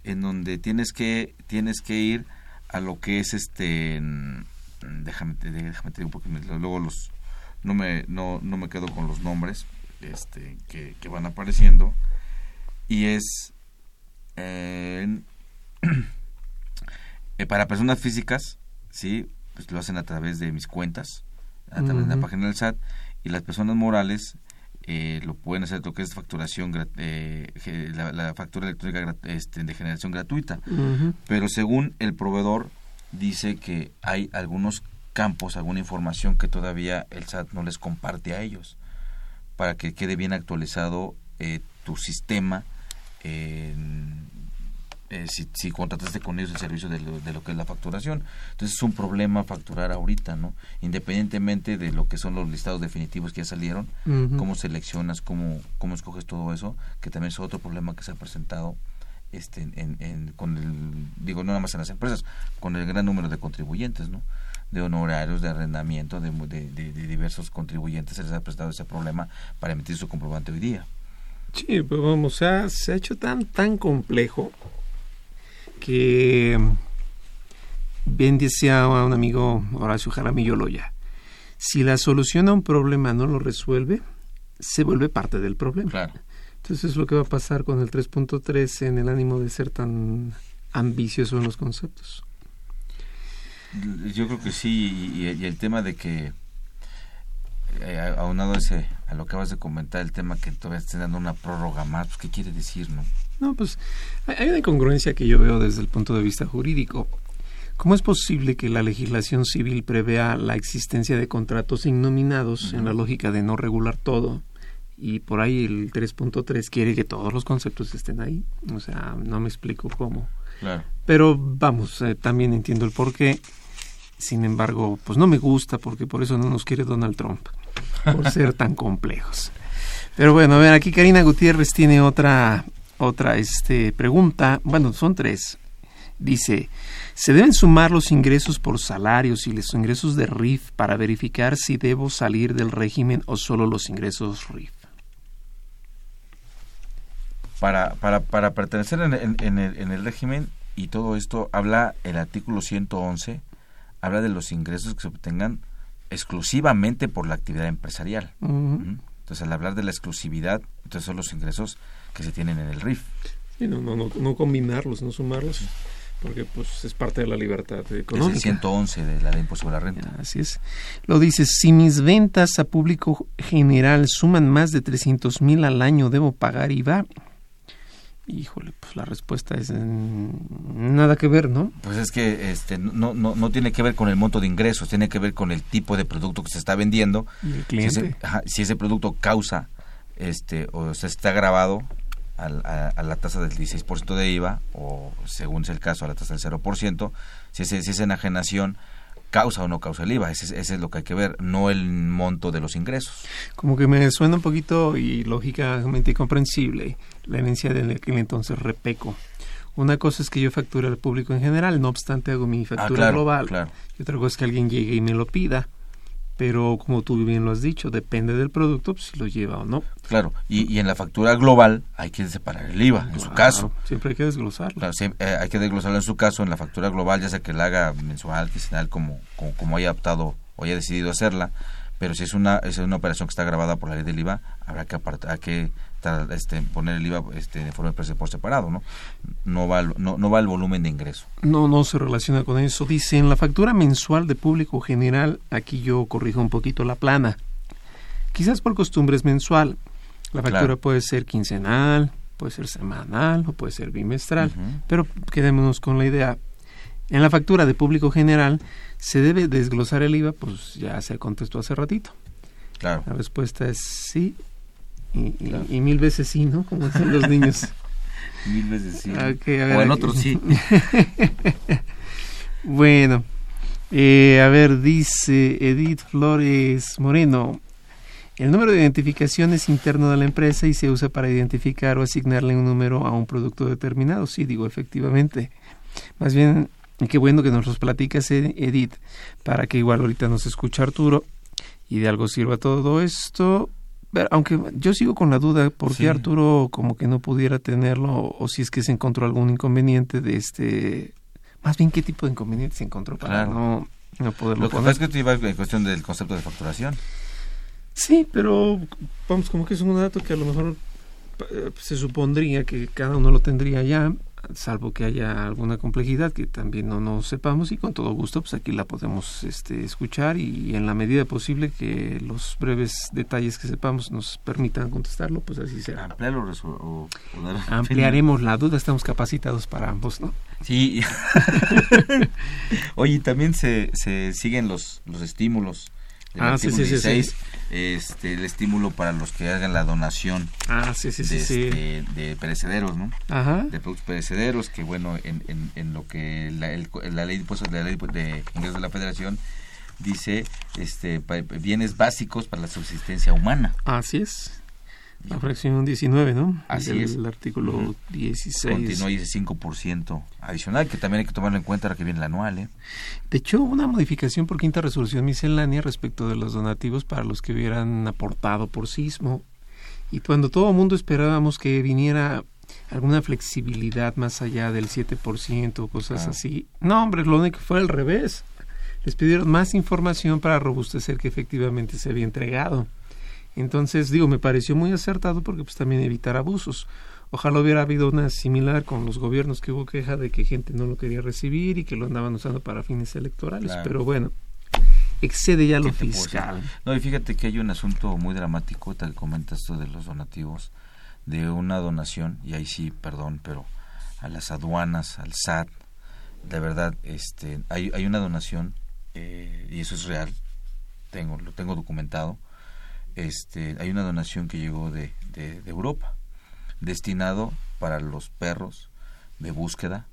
en donde tienes que tienes que ir a lo que es este mm, déjame te- déjame te digo porque me- luego los no me no, no me quedo con los nombres este que, que van apareciendo. Y es eh, para personas físicas sí pues lo hacen a través de mis cuentas a través de la página del SAT y las personas morales eh, lo pueden hacer lo que es facturación eh, la, la factura electrónica este, de generación gratuita. Pero según el proveedor dice que hay algunos campos alguna información que todavía el SAT no les comparte a ellos para que quede bien actualizado eh, tu sistema eh, si, si, contrataste con ellos el servicio de lo, que es la facturación. Entonces es un problema facturar ahorita, ¿no? Independientemente de lo que son los listados definitivos que ya salieron, cómo seleccionas, cómo, cómo escoges todo eso, que también es otro problema que se ha presentado este, en, con el, digo, no nada más en las empresas, con el gran número de contribuyentes, ¿no? de honorarios, de arrendamiento, de, de, diversos contribuyentes, se les ha presentado ese problema para emitir su comprobante hoy día. Sí, pues vamos, se ha, se ha hecho tan, tan complejo que bien decía un amigo Horacio Jaramillo Loya, si la solución a un problema no lo resuelve, se vuelve parte del problema. Claro. Entonces es lo que va a pasar con el 3.3 en el ánimo de ser tan ambicioso en los conceptos. Yo creo que sí, y, el tema de que, eh, aunado a, ese, a lo que acabas de comentar, el tema que todavía estén dando una prórroga más, pues, ¿qué quiere decir, no? No, pues hay una incongruencia que yo veo desde el punto de vista jurídico. ¿Cómo es posible que la legislación civil prevea la existencia de contratos innominados en la lógica de no regular todo? Y por ahí el 3.3 quiere que todos los conceptos estén ahí. O sea, no me explico cómo. Claro. Pero vamos, eh, también entiendo el porqué. Sin embargo, pues no me gusta porque por eso no nos quiere Donald Trump, por ser tan complejos. Pero bueno, a ver, aquí Karina Gutiérrez tiene otra otra este, pregunta, bueno, son tres. Dice, ¿se deben sumar los ingresos por salarios y los ingresos de RIF para verificar si debo salir del régimen o solo los ingresos RIF? Para, para, para pertenecer en, en, el, en el régimen y todo esto, habla el artículo 111, habla de los ingresos que se obtengan exclusivamente por la actividad empresarial. Entonces, al hablar de la exclusividad, entonces son los ingresos que se tienen en el RIF. no, no, no, no combinarlos, no sumarlos, porque pues es parte de la libertad económica. Es el 111 de la ley impuesto a la renta. Así es. Lo dices, si mis ventas a público general suman más de 300 mil al año, ¿debo pagar IVA? Híjole, pues la respuesta es nada que ver, ¿no? Pues es que este no, no, no tiene que ver con el monto de ingresos, tiene que ver con el tipo de producto que se está vendiendo. ¿Y el cliente? Si ese, si ese producto causa este o se está grabado a, la tasa del 16% de IVA o según es el caso a la tasa del 0%, si es, si es enajenación causa o no causa el IVA, ese, es lo que hay que ver, no el monto de los ingresos. Como que me suena un poquito y lógicamente comprensible la herencia del aquel entonces repeco. Una cosa es que yo facture al público en general, no obstante hago mi factura ah, global. Y otra cosa es que alguien llegue y me lo pida pero como tú bien lo has dicho, depende del producto pues, si lo lleva o no. Claro, y, y en la factura global hay que separar el IVA, en su caso. Siempre hay que desglosarlo. Claro, eh, hay que desglosarlo en su caso, en la factura global, ya sea que la haga mensual, quincenal, como, como, como haya optado o haya decidido hacerla, pero si es una, es una operación que está grabada por la ley del IVA, habrá que, apartar, que este, poner el IVA este, de forma de por separado, ¿no? No va, no, no va el volumen de ingreso. No, no se relaciona con eso. Dice, en la factura mensual de público general, aquí yo corrijo un poquito la plana. Quizás por costumbre es mensual. La factura puede ser quincenal, puede ser semanal o puede ser bimestral, pero quedémonos con la idea. En la factura de público general se debe desglosar el IVA, pues ya se contestó hace ratito. Claro. La respuesta es sí, y, mil veces sí, ¿no? Como dicen los niños. mil veces sí. o en otros sí. bueno, eh, a ver, dice Edith Flores Moreno. El número de identificación es interno de la empresa y se usa para identificar o asignarle un número a un producto determinado. Sí, digo, efectivamente. Más bien, qué bueno que nos los platicas, Edith, para que igual ahorita nos escucha Arturo y de algo sirva todo esto. Aunque yo sigo con la duda por qué Arturo como que no pudiera tenerlo o, si es que se encontró algún inconveniente de este más bien qué tipo de inconveniente se encontró para no, no poderlo lo que pasa es que te iba en cuestión del concepto de facturación. Sí pero vamos como que es un dato que a lo mejor eh, se supondría que cada uno lo tendría ya salvo que haya alguna complejidad que también no nos sepamos y con todo gusto pues aquí la podemos este, escuchar y, en la medida posible que los breves detalles que sepamos nos permitan contestarlo pues así será ampliaremos la duda estamos capacitados para ambos no sí. Oye también se, se siguen los los estímulos del Ah, artículo sí, sí, sí, 16, sí. este el estímulo para los que hagan la donación Ah, sí, sí, sí, de, sí. este, de perecederos, ¿no? Ajá. De productos perecederos, que bueno, en, en, en lo que la, el- la ley de impuestos, la ley de ingresos de la Federación dice este bienes básicos para la subsistencia humana. Así es. La fracción 19, ¿no? Así es. artículo Ujú. 16. Continúa ese 5% adicional, que también hay que tomarlo en cuenta ahora que viene el anual, ¿eh? De hecho, una modificación por quinta resolución miscelánea respecto de los donativos para los que hubieran aportado por sismo. Y cuando todo el mundo esperábamos que viniera alguna flexibilidad más allá del 7% o cosas Claro. así, no, hombre, lo único que fue al revés. Les pidieron más información para robustecer que efectivamente se había entregado. Entonces, digo, me pareció muy acertado porque pues también evitar abusos. Ojalá hubiera habido una similar con los gobiernos que hubo queja de que gente no lo quería recibir y que lo andaban usando para fines electorales. Claro. Pero bueno, excede ya lo ¿Qué te puedo fiscal. No, y fíjate que hay un asunto muy dramático, tal comentas esto de los donativos, de una donación, y ahí sí, perdón, pero a las aduanas, al SAT, de verdad, este, hay, hay una donación, eh, y eso es real, tengo, lo tengo documentado, este, hay una donación que llegó de, de, de Europa, destinado para los perros de búsqueda,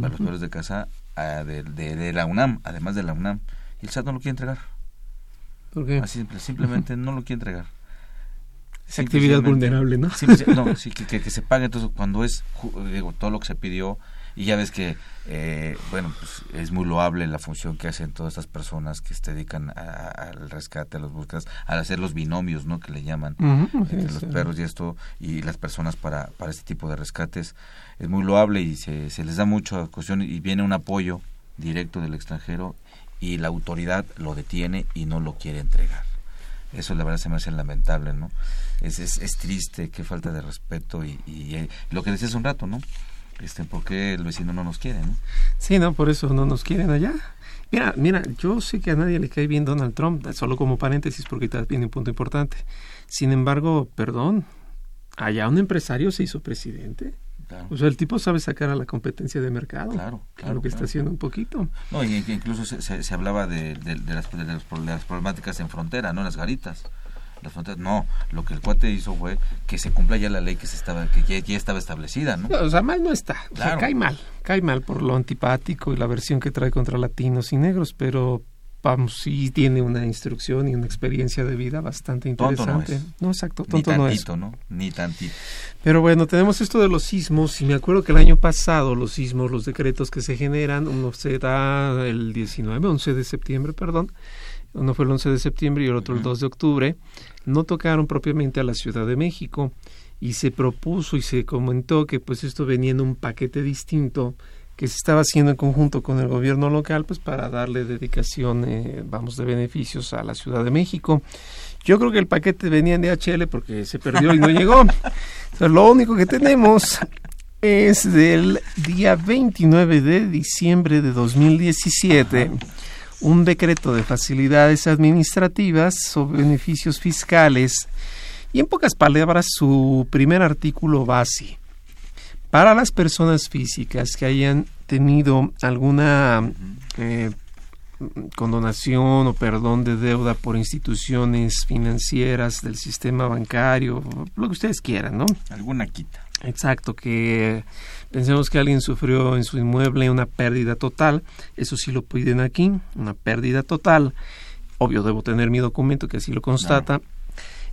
para los perros de casa ah, de, la UNAM, además de la UNAM, y el SAT no lo quiere entregar. ¿Por qué? Así simple, simplemente no lo quiere entregar. Es actividad vulnerable, ¿no? No, sí, que, que- que se pague entonces cuando es digo, todo lo que se pidió y ya ves que eh, bueno pues es muy loable la función que hacen todas estas personas que se dedican a- al rescate, a las búsquedas, al hacer los binomios, ¿no? Que le llaman Ujú, entre sí, los sí. perros y esto y las personas para para este tipo de rescates es muy loable y se, se les da mucho cuestión y viene un apoyo directo del extranjero y la autoridad lo detiene y no lo quiere entregar. Eso la verdad se me hace lamentable, ¿no? Es, es, es triste, qué falta de respeto y, y, eh, lo que decías un rato, ¿no? Este, ¿Por qué el vecino no nos quiere, no? Sí, no, por eso no nos quieren allá. Mira, mira, yo sé que a nadie le cae bien Donald Trump, solo como paréntesis porque está viene un punto importante. Sin embargo, perdón, allá un empresario se hizo presidente. Claro. O sea, el tipo sabe sacar a la competencia de mercado. Claro, claro, Lo que está claro. haciendo un poquito. No, y que incluso se, se, se hablaba de, de, de las, de, las, de las problemáticas en frontera, ¿no? Las garitas. Las fronteras, no, lo que el cuate hizo fue que se cumpla ya la ley que se estaba que ya, ya estaba establecida, ¿no? O sea, mal no está. O sea, Claro. cae mal. Cae mal por lo antipático y la versión que trae contra latinos y negros, pero vamos, sí tiene una instrucción y una experiencia de vida bastante Tonto no interesante. es. No, exacto, Ni tonto no es. tantito, ¿no? Ni tantito. Pero bueno, tenemos esto de los sismos y me acuerdo que el año pasado los sismos, los decretos que se generan, uno se da el 19, 11 de septiembre, perdón, uno fue el 11 de septiembre y el otro el 2 de octubre, no tocaron propiamente a la Ciudad de México y se propuso y se comentó que pues esto venía en un paquete distinto que se estaba haciendo en conjunto con el gobierno local pues para darle dedicación eh, vamos de beneficios a la Ciudad de México. Yo creo que el paquete venía en DHL porque se perdió y no llegó. Entonces, lo único que tenemos es del día 29 de diciembre de 2017 un decreto de facilidades administrativas sobre beneficios fiscales y en pocas palabras su primer artículo base para las personas físicas que hayan tenido alguna eh, condonación o perdón de deuda por instituciones financieras del sistema bancario, lo que ustedes quieran, ¿no? Alguna quita. Exacto, que pensemos que alguien sufrió en su inmueble una pérdida total, eso sí lo piden aquí, una pérdida total. Obvio, debo tener mi documento que así lo constata.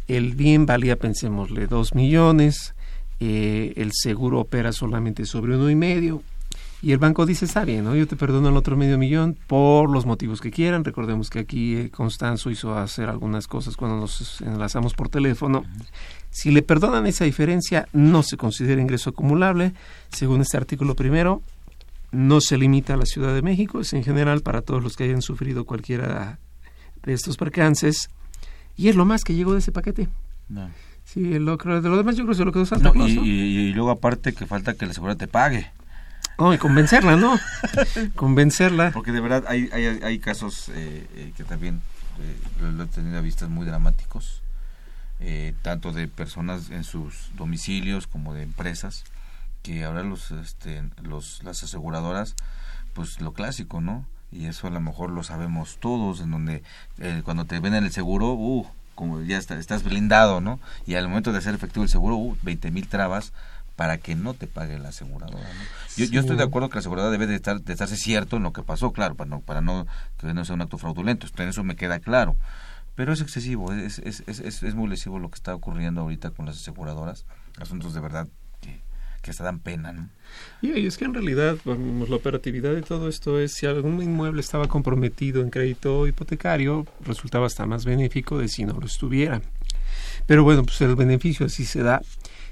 El bien valía, pensémosle, dos millones, eh, el seguro opera solamente sobre uno y medio, y el banco dice, está bien, ¿no? yo te perdono el otro medio millón por los motivos que quieran. Recordemos que aquí eh, Constanzo hizo hacer algunas cosas cuando nos enlazamos por teléfono. Si le perdonan esa diferencia, no se considera ingreso acumulable. Según este artículo primero, no se limita a la Ciudad de México, es en general para todos los que hayan sufrido cualquiera de estos percances. Y es lo más que llegó de ese paquete. No. Sí, lo, de lo demás yo creo que se lo quedó Santa No, Claus, y, ¿no? y- y luego aparte que falta que la seguridad te pague. No, y convencerla, ¿no? convencerla. Porque de verdad hay, hay, hay casos eh, eh, que también eh, lo, lo he tenido a vistas muy dramáticos, eh, tanto de personas en sus domicilios como de empresas, que ahora los, este, los, las aseguradoras, pues lo clásico, ¿no? y eso a lo mejor lo sabemos todos, en donde eh, cuando te venden el seguro, uh, como ya está, estás blindado, ¿no? Y al momento de hacer efectivo el seguro, uh, 20 mil trabas para que no te pague la aseguradora. ¿no? Yo, yo estoy de acuerdo que la aseguradora debe de, estar, de estarse cierto en lo que pasó, claro, para no, para no que no sea un acto fraudulento, en eso me queda claro. Pero es excesivo, es, es, es, es, muy lesivo lo que está ocurriendo ahorita con las aseguradoras, asuntos de verdad que, que hasta dan pena, ¿no? Y es que en realidad la operatividad de todo esto es si algún inmueble estaba comprometido en crédito hipotecario, resultaba hasta más benéfico de si no lo estuviera. Pero bueno, pues el beneficio así se da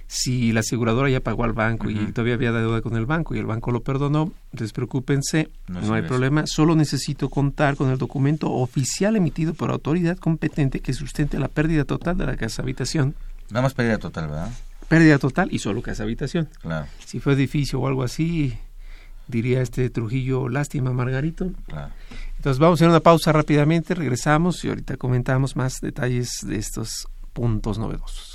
si la aseguradora ya pagó al banco y todavía había deuda con el banco y el banco lo perdonó, despreocúpense, no, no hay problema, solo necesito contar con el documento oficial emitido por autoridad competente que sustente la pérdida total de la casa habitación. Nada más pérdida total, ¿verdad? Pérdida total y solo casa habitación. Claro. Si fue edificio o algo así, diría este Trujillo, lástima Margarito. Claro. Entonces vamos a hacer una pausa rápidamente, regresamos y ahorita comentamos más detalles de estos puntos novedosos.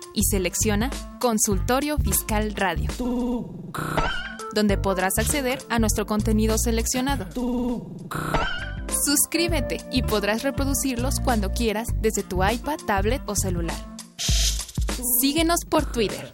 y selecciona Consultorio Fiscal Radio, donde podrás acceder a nuestro contenido seleccionado. Suscríbete y podrás reproducirlos cuando quieras desde tu iPad, tablet o celular. Síguenos por Twitter.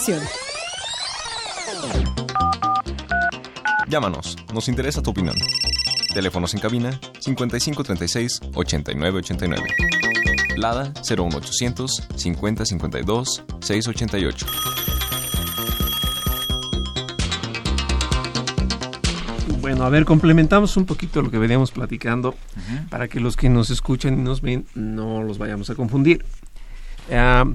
Llámanos, nos interesa tu opinión. Teléfonos en cabina 5536 8989. Lada 01800 5052 688. Bueno, a ver, complementamos un poquito lo que veníamos platicando uh -huh. para que los que nos escuchan y nos ven no los vayamos a confundir. Uh,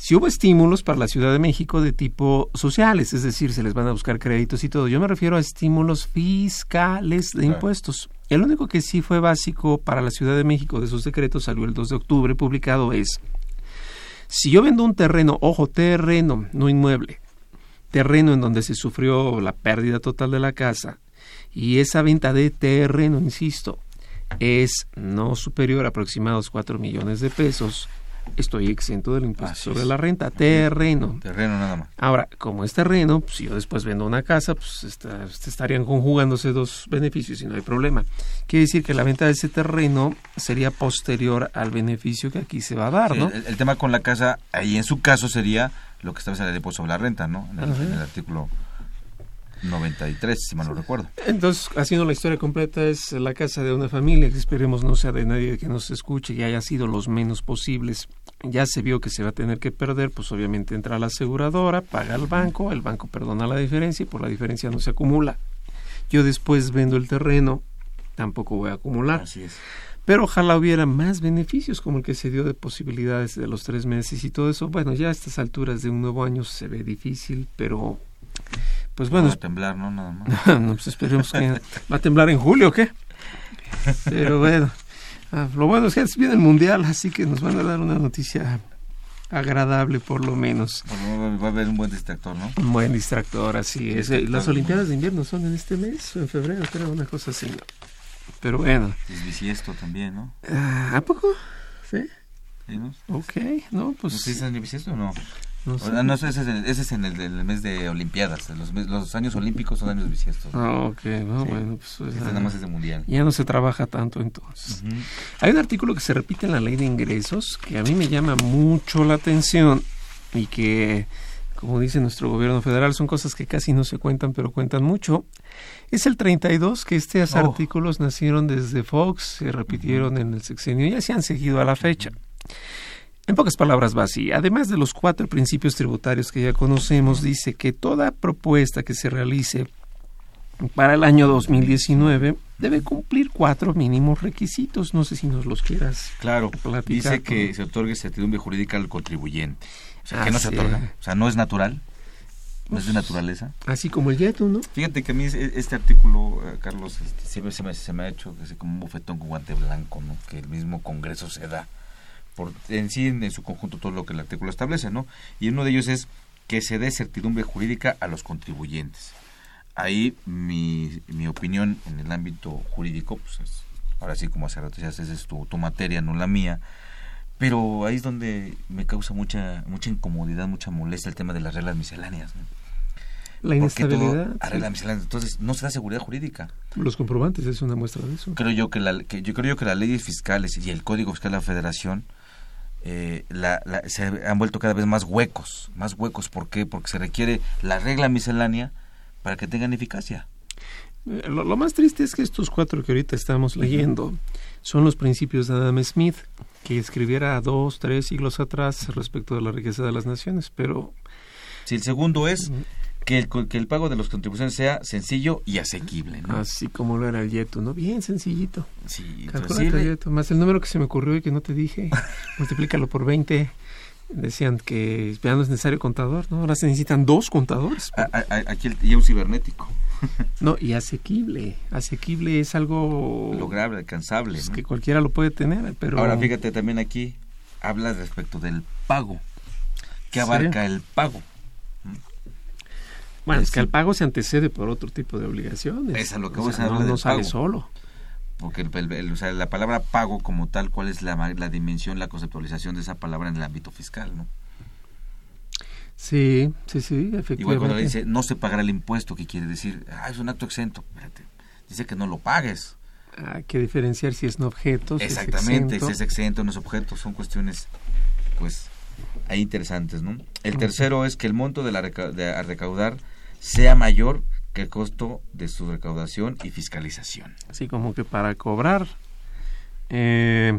si hubo estímulos para la Ciudad de México de tipo sociales, es decir, se les van a buscar créditos y todo. Yo me refiero a estímulos fiscales de impuestos. El único que sí fue básico para la Ciudad de México de sus decretos salió el 2 de octubre publicado es si yo vendo un terreno, ojo, terreno, no inmueble, terreno en donde se sufrió la pérdida total de la casa y esa venta de terreno, insisto, es no superior a aproximados 4 millones de pesos, estoy exento del impuesto Así sobre es. la renta, terreno. Terreno nada más. Ahora, como es terreno, pues, si yo después vendo una casa, pues está, estarían conjugándose dos beneficios y no hay problema. Quiere decir que la venta de ese terreno sería posterior al beneficio que aquí se va a dar, sí, ¿no? El, el, tema con la casa, ahí en su caso sería lo que establece la ley sobre la renta, ¿no? En el, en el artículo 93, si mal no recuerdo. Entonces, haciendo la historia completa, es la casa de una familia que esperemos no sea de nadie que nos escuche y haya sido los menos posibles. Ya se vio que se va a tener que perder, pues obviamente entra la aseguradora, paga al banco, el banco perdona la diferencia y por la diferencia no se acumula. Yo después vendo el terreno, tampoco voy a acumular. Así es. Pero ojalá hubiera más beneficios como el que se dio de posibilidades de los tres meses y todo eso. Bueno, ya a estas alturas de un nuevo año se ve difícil, pero pues bueno. Va a temblar, ¿no? Nada más. no, pues esperemos que va a temblar en julio, ¿o qué? Pero bueno, ah, lo bueno es que viene el mundial, así que nos van a dar una noticia agradable por lo menos. Va a haber un buen distractor, ¿no? Un buen distractor, así es. Las Olimpiadas de invierno son en este mes, en febrero, creo, una cosa así. Pero bueno. Es bisiesto también, ¿no? Ah, ¿A poco? Sí. ¿Sí no? Ok, no, pues... ¿No se dice bisiesto o no? No, no ese, es en, ese es en el, mes de Olimpiadas. Los, los, años olímpicos son años bisiestos. Ah, ok. bueno, pues, este nada más es de mundial. Ya no se trabaja tanto entonces. Hay un artículo que se repite en la ley de ingresos que a mí me llama mucho la atención y que, como dice nuestro gobierno federal, son cosas que casi no se cuentan, pero cuentan mucho. Es el 32, que estos oh. artículos nacieron desde Fox, se repitieron en el sexenio y ya se han seguido a la fecha. En pocas palabras, así. Además de los cuatro principios tributarios que ya conocemos, dice que toda propuesta que se realice para el año 2019 debe cumplir cuatro mínimos requisitos. No sé si nos los quieras. Claro, dice que se otorgue certidumbre jurídica al contribuyente. O sea, que no se otorga. O sea, no es natural. No es de naturaleza. Así como el yeto, ¿no? Fíjate que a mí este artículo, eh, Carlos, este, siempre se me, se me ha hecho como un bofetón con guante blanco, ¿no? Que el mismo Congreso se da en sí, en, su conjunto, todo lo que el artículo establece, ¿no? Y uno de ellos es que se dé certidumbre jurídica a los contribuyentes. Ahí mi, mi opinión en el ámbito jurídico, pues es, ahora sí, como hace rato ya es tu, tu materia, no la mía, pero ahí es donde me causa mucha mucha incomodidad, mucha molestia el tema de las reglas misceláneas. La inestabilidad. Entonces, no se da seguridad jurídica. Los comprobantes es una muestra de eso. Creo yo que, la, que yo creo que las leyes fiscales y el Código Fiscal de la Federación eh, la, se han vuelto cada vez más huecos, más huecos. ¿Por qué? Porque se requiere la regla miscelánea para que tengan eficacia. Eh, lo, más triste es que estos cuatro que ahorita estamos leyendo son los principios de Adam Smith, que escribiera dos, tres siglos atrás respecto de la riqueza de las naciones, pero... Si el segundo es que el, que el pago de las contribuciones sea sencillo y asequible. ¿no? Así como lo era el Yeto, ¿no? Bien sencillito. Sí, más el número que se me ocurrió y que no te dije, multiplícalo por 20. Decían que ya no es necesario contador, ¿no? Ahora se necesitan dos contadores. aquí el, y un cibernético. no, y asequible. Asequible es algo... Lograble, alcanzable. Pues, que cualquiera lo puede tener, pero... Ahora fíjate también aquí, habla respecto del pago. ¿Qué abarca el pago? Bueno, es que el pago se antecede por otro tipo de obligaciones. Es a lo que vos sea, no, no sale solo. Porque o sea, la palabra pago como tal, ¿cuál es la, la dimensión, la conceptualización de esa palabra en el ámbito fiscal? ¿no? Sí, sí, sí, efectivamente. Igual cuando dice no se pagará el impuesto, ¿qué quiere decir? Ah, es un acto exento. dice que no lo pagues. Hay que diferenciar si es un objeto. Exactamente, si es exento, no es objeto, son cuestiones, pues, ahí interesantes, ¿no? El tercero es que el monto de, la de a recaudar sea mayor que el costo de su recaudación y fiscalización. Así como que para cobrar eh,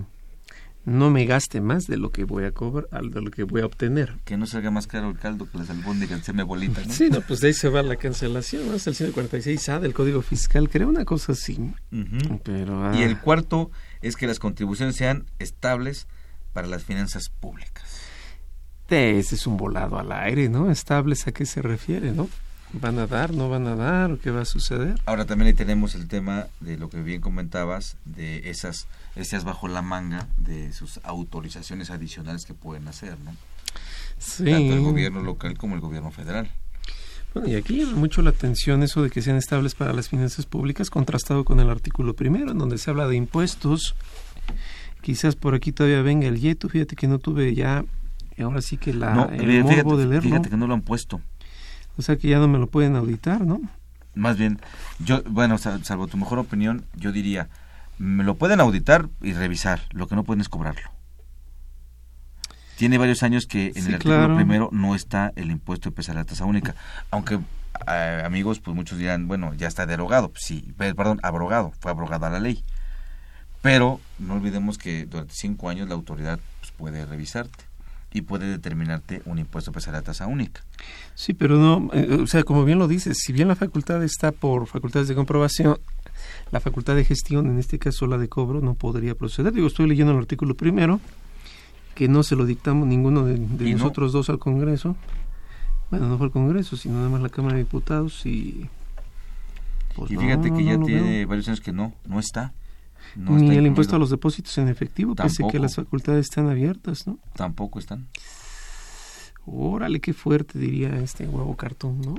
no me gaste más de lo que voy a cobrar, de lo que voy a obtener. Que no salga más caro el caldo que las albóndigas se me bolita, ¿no? Sí, no, pues de ahí se va la cancelación, ¿no? Es el 146A del Código Fiscal, creo una cosa así. Pero, Y el ah. cuarto es que las contribuciones sean estables para las finanzas públicas. Ese es un volado al aire, ¿no? Estables a qué se refiere, ¿no? ¿Van a dar, no van a dar? ¿Qué va a suceder? Ahora también ahí tenemos el tema de lo que bien comentabas, de esas, esas bajo la manga, de sus autorizaciones adicionales que pueden hacer, ¿no? Sí. Tanto el gobierno local como el gobierno federal. Bueno, y aquí llama mucho la atención eso de que sean estables para las finanzas públicas, contrastado con el artículo primero, en donde se habla de impuestos. Quizás por aquí todavía venga el yeto, fíjate que no tuve ya, ahora sí que la, el morbo de leerlo. Fíjate que no lo han puesto. O sea que ya no me lo pueden auditar, ¿no? Más bien, yo, bueno, salvo tu mejor opinión, yo diría, me lo pueden auditar y revisar, lo que no pueden es cobrarlo. Tiene varios años que en el artículo primero no está el impuesto de pesar la tasa única, aunque eh, amigos, pues muchos dirán, bueno, ya está derogado, sí, perdón, abrogado, fue abrogada la ley. Pero no olvidemos que durante cinco años la autoridad pues, puede revisarte y puede determinarte un impuesto pesar la tasa única. Sí, pero no, eh, o sea, como bien lo dices, si bien la facultad está por facultades de comprobación, la facultad de gestión, en este caso la de cobro, no podría proceder. Digo, estoy leyendo el artículo primero, que no se lo dictamos ninguno de, nosotros dos al Congreso. Bueno, no fue el Congreso, sino nada más la Cámara de Diputados y... Pues y fíjate que ya tiene varios años que no, no está. Ni el impuesto a los depósitos en efectivo, pese que las facultades están abiertas, ¿no? Tampoco están. Órale, qué fuerte diría este huevo cartón, ¿no?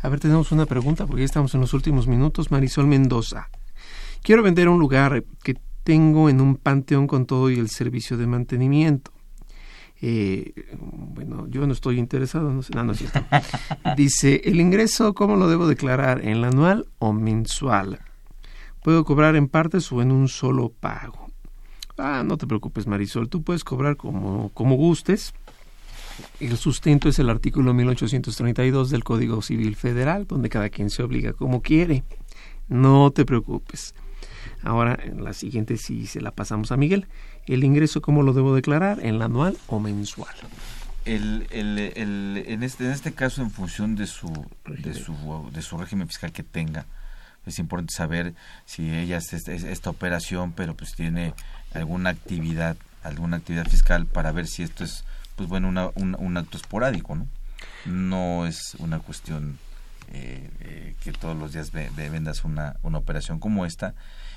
A ver, tenemos una pregunta porque ya estamos en los últimos minutos. Marisol Mendoza. Quiero vender un lugar que tengo en un panteón con todo y el servicio de mantenimiento. Eh, bueno, yo no estoy interesado, no sé, no, no es cierto. Dice, el ingreso, ¿cómo lo debo declarar? ¿En la anual o mensual? Puedo cobrar en partes o en un solo pago. Ah, no te preocupes, Marisol, tú puedes cobrar como, como gustes. El sustento es el artículo 1832 del Código Civil Federal, donde cada quien se obliga como quiere. No te preocupes. Ahora, en la siguiente sí se la pasamos a Miguel. ¿El ingreso cómo lo debo declarar? ¿En la anual o mensual? El, el, el, en, este, en este caso, en función de su, de su, de su régimen fiscal que tenga, es importante saber si ella es, esta operación, pero pues tiene alguna actividad, alguna actividad fiscal para ver si esto es, pues bueno, una, un, acto esporádico, ¿no? No es una cuestión eh, eh, que todos los días vendas una, una operación como esta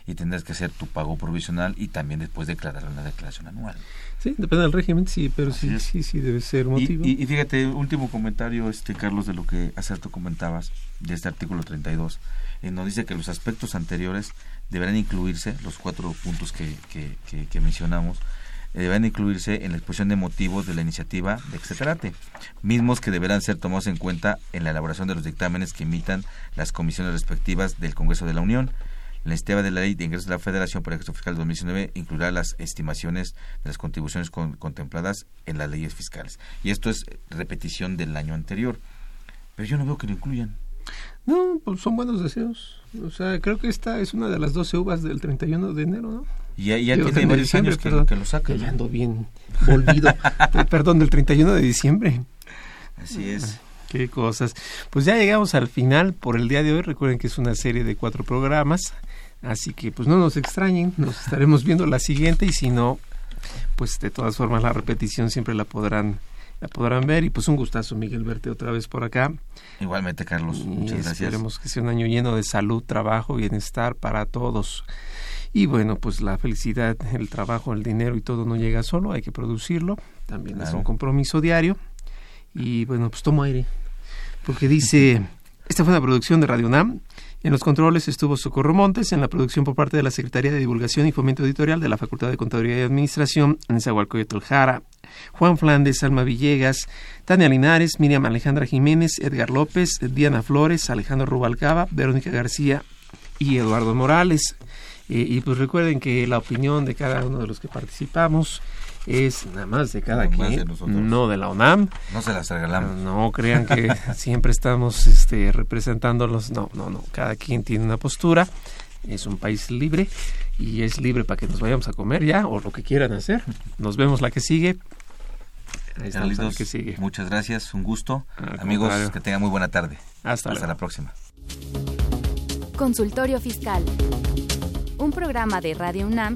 y tendrás que hacer tu pago provisional y también después declarar una declaración anual. Sí, depende del régimen, sí, pero sí, sí, sí debe ser motivo. Y, fíjate, último comentario, este Carlos, de lo que hace tú comentabas, de este artículo 32, en donde dice que los aspectos anteriores deberán incluirse, los cuatro puntos que, que, que, mencionamos, eh, deberán incluirse en la exposición de motivos de la iniciativa de que se trate, mismos que deberán ser tomados en cuenta en la elaboración de los dictámenes que emitan las comisiones respectivas del Congreso de la Unión, la iniciativa de la Ley de Ingresos de la Federación para el ejercicio fiscal 2019 incluirá las estimaciones de las contribuciones contempladas en las leyes fiscales. Y esto es repetición del año anterior. Pero yo no veo que lo incluyan. No, pues son buenos deseos. O sea, creo que esta es una de las 12 uvas del 31 de enero, ¿no? Y ya, ya tiene varios años que, que, lo sacan. Ya ando bien volvido. perdón, del 31 de diciembre. Así es. Qué cosas. Pues ya llegamos al final por el día de hoy. Recuerden que es una serie de cuatro programas. Así que pues no nos extrañen, nos estaremos viendo la siguiente y si no, pues de todas formas la repetición siempre la podrán la podrán ver y pues un gustazo Miguel verte otra vez por acá. Igualmente Carlos, muchas gracias. Esperemos que sea un año lleno de salud, trabajo, bienestar para todos. Y bueno, pues la felicidad, el trabajo, el dinero y todo no llega solo, hay que producirlo, también es un compromiso diario. Y bueno, pues tomo aire, porque dice, esta fue una producción de Radio Nam en los controles estuvo Socorro Montes, en la producción por parte de la Secretaría de Divulgación y Fomento Editorial de la Facultad de Contaduría y Administración, en Zahualcoyotl Jara, Juan Flandes, Alma Villegas, Tania Linares, Miriam Alejandra Jiménez, Edgar López, Diana Flores, Alejandro Rubalcaba, Verónica García y Eduardo Morales. Eh, y pues recuerden que la opinión de cada uno de los que participamos es nada más de cada quien, no de la UNAM. No se las regalamos. No, crean que siempre estamos este, representándolos. No, no, no. Cada quien tiene una postura. Es un país libre y es libre para que nos vayamos a comer ya o lo que quieran hacer. Nos vemos la que sigue. Ahí la que sigue. Muchas gracias, un gusto. Amigos, que tengan muy buena tarde. Hasta, Hasta la próxima. Consultorio Fiscal. Un programa de Radio UNAM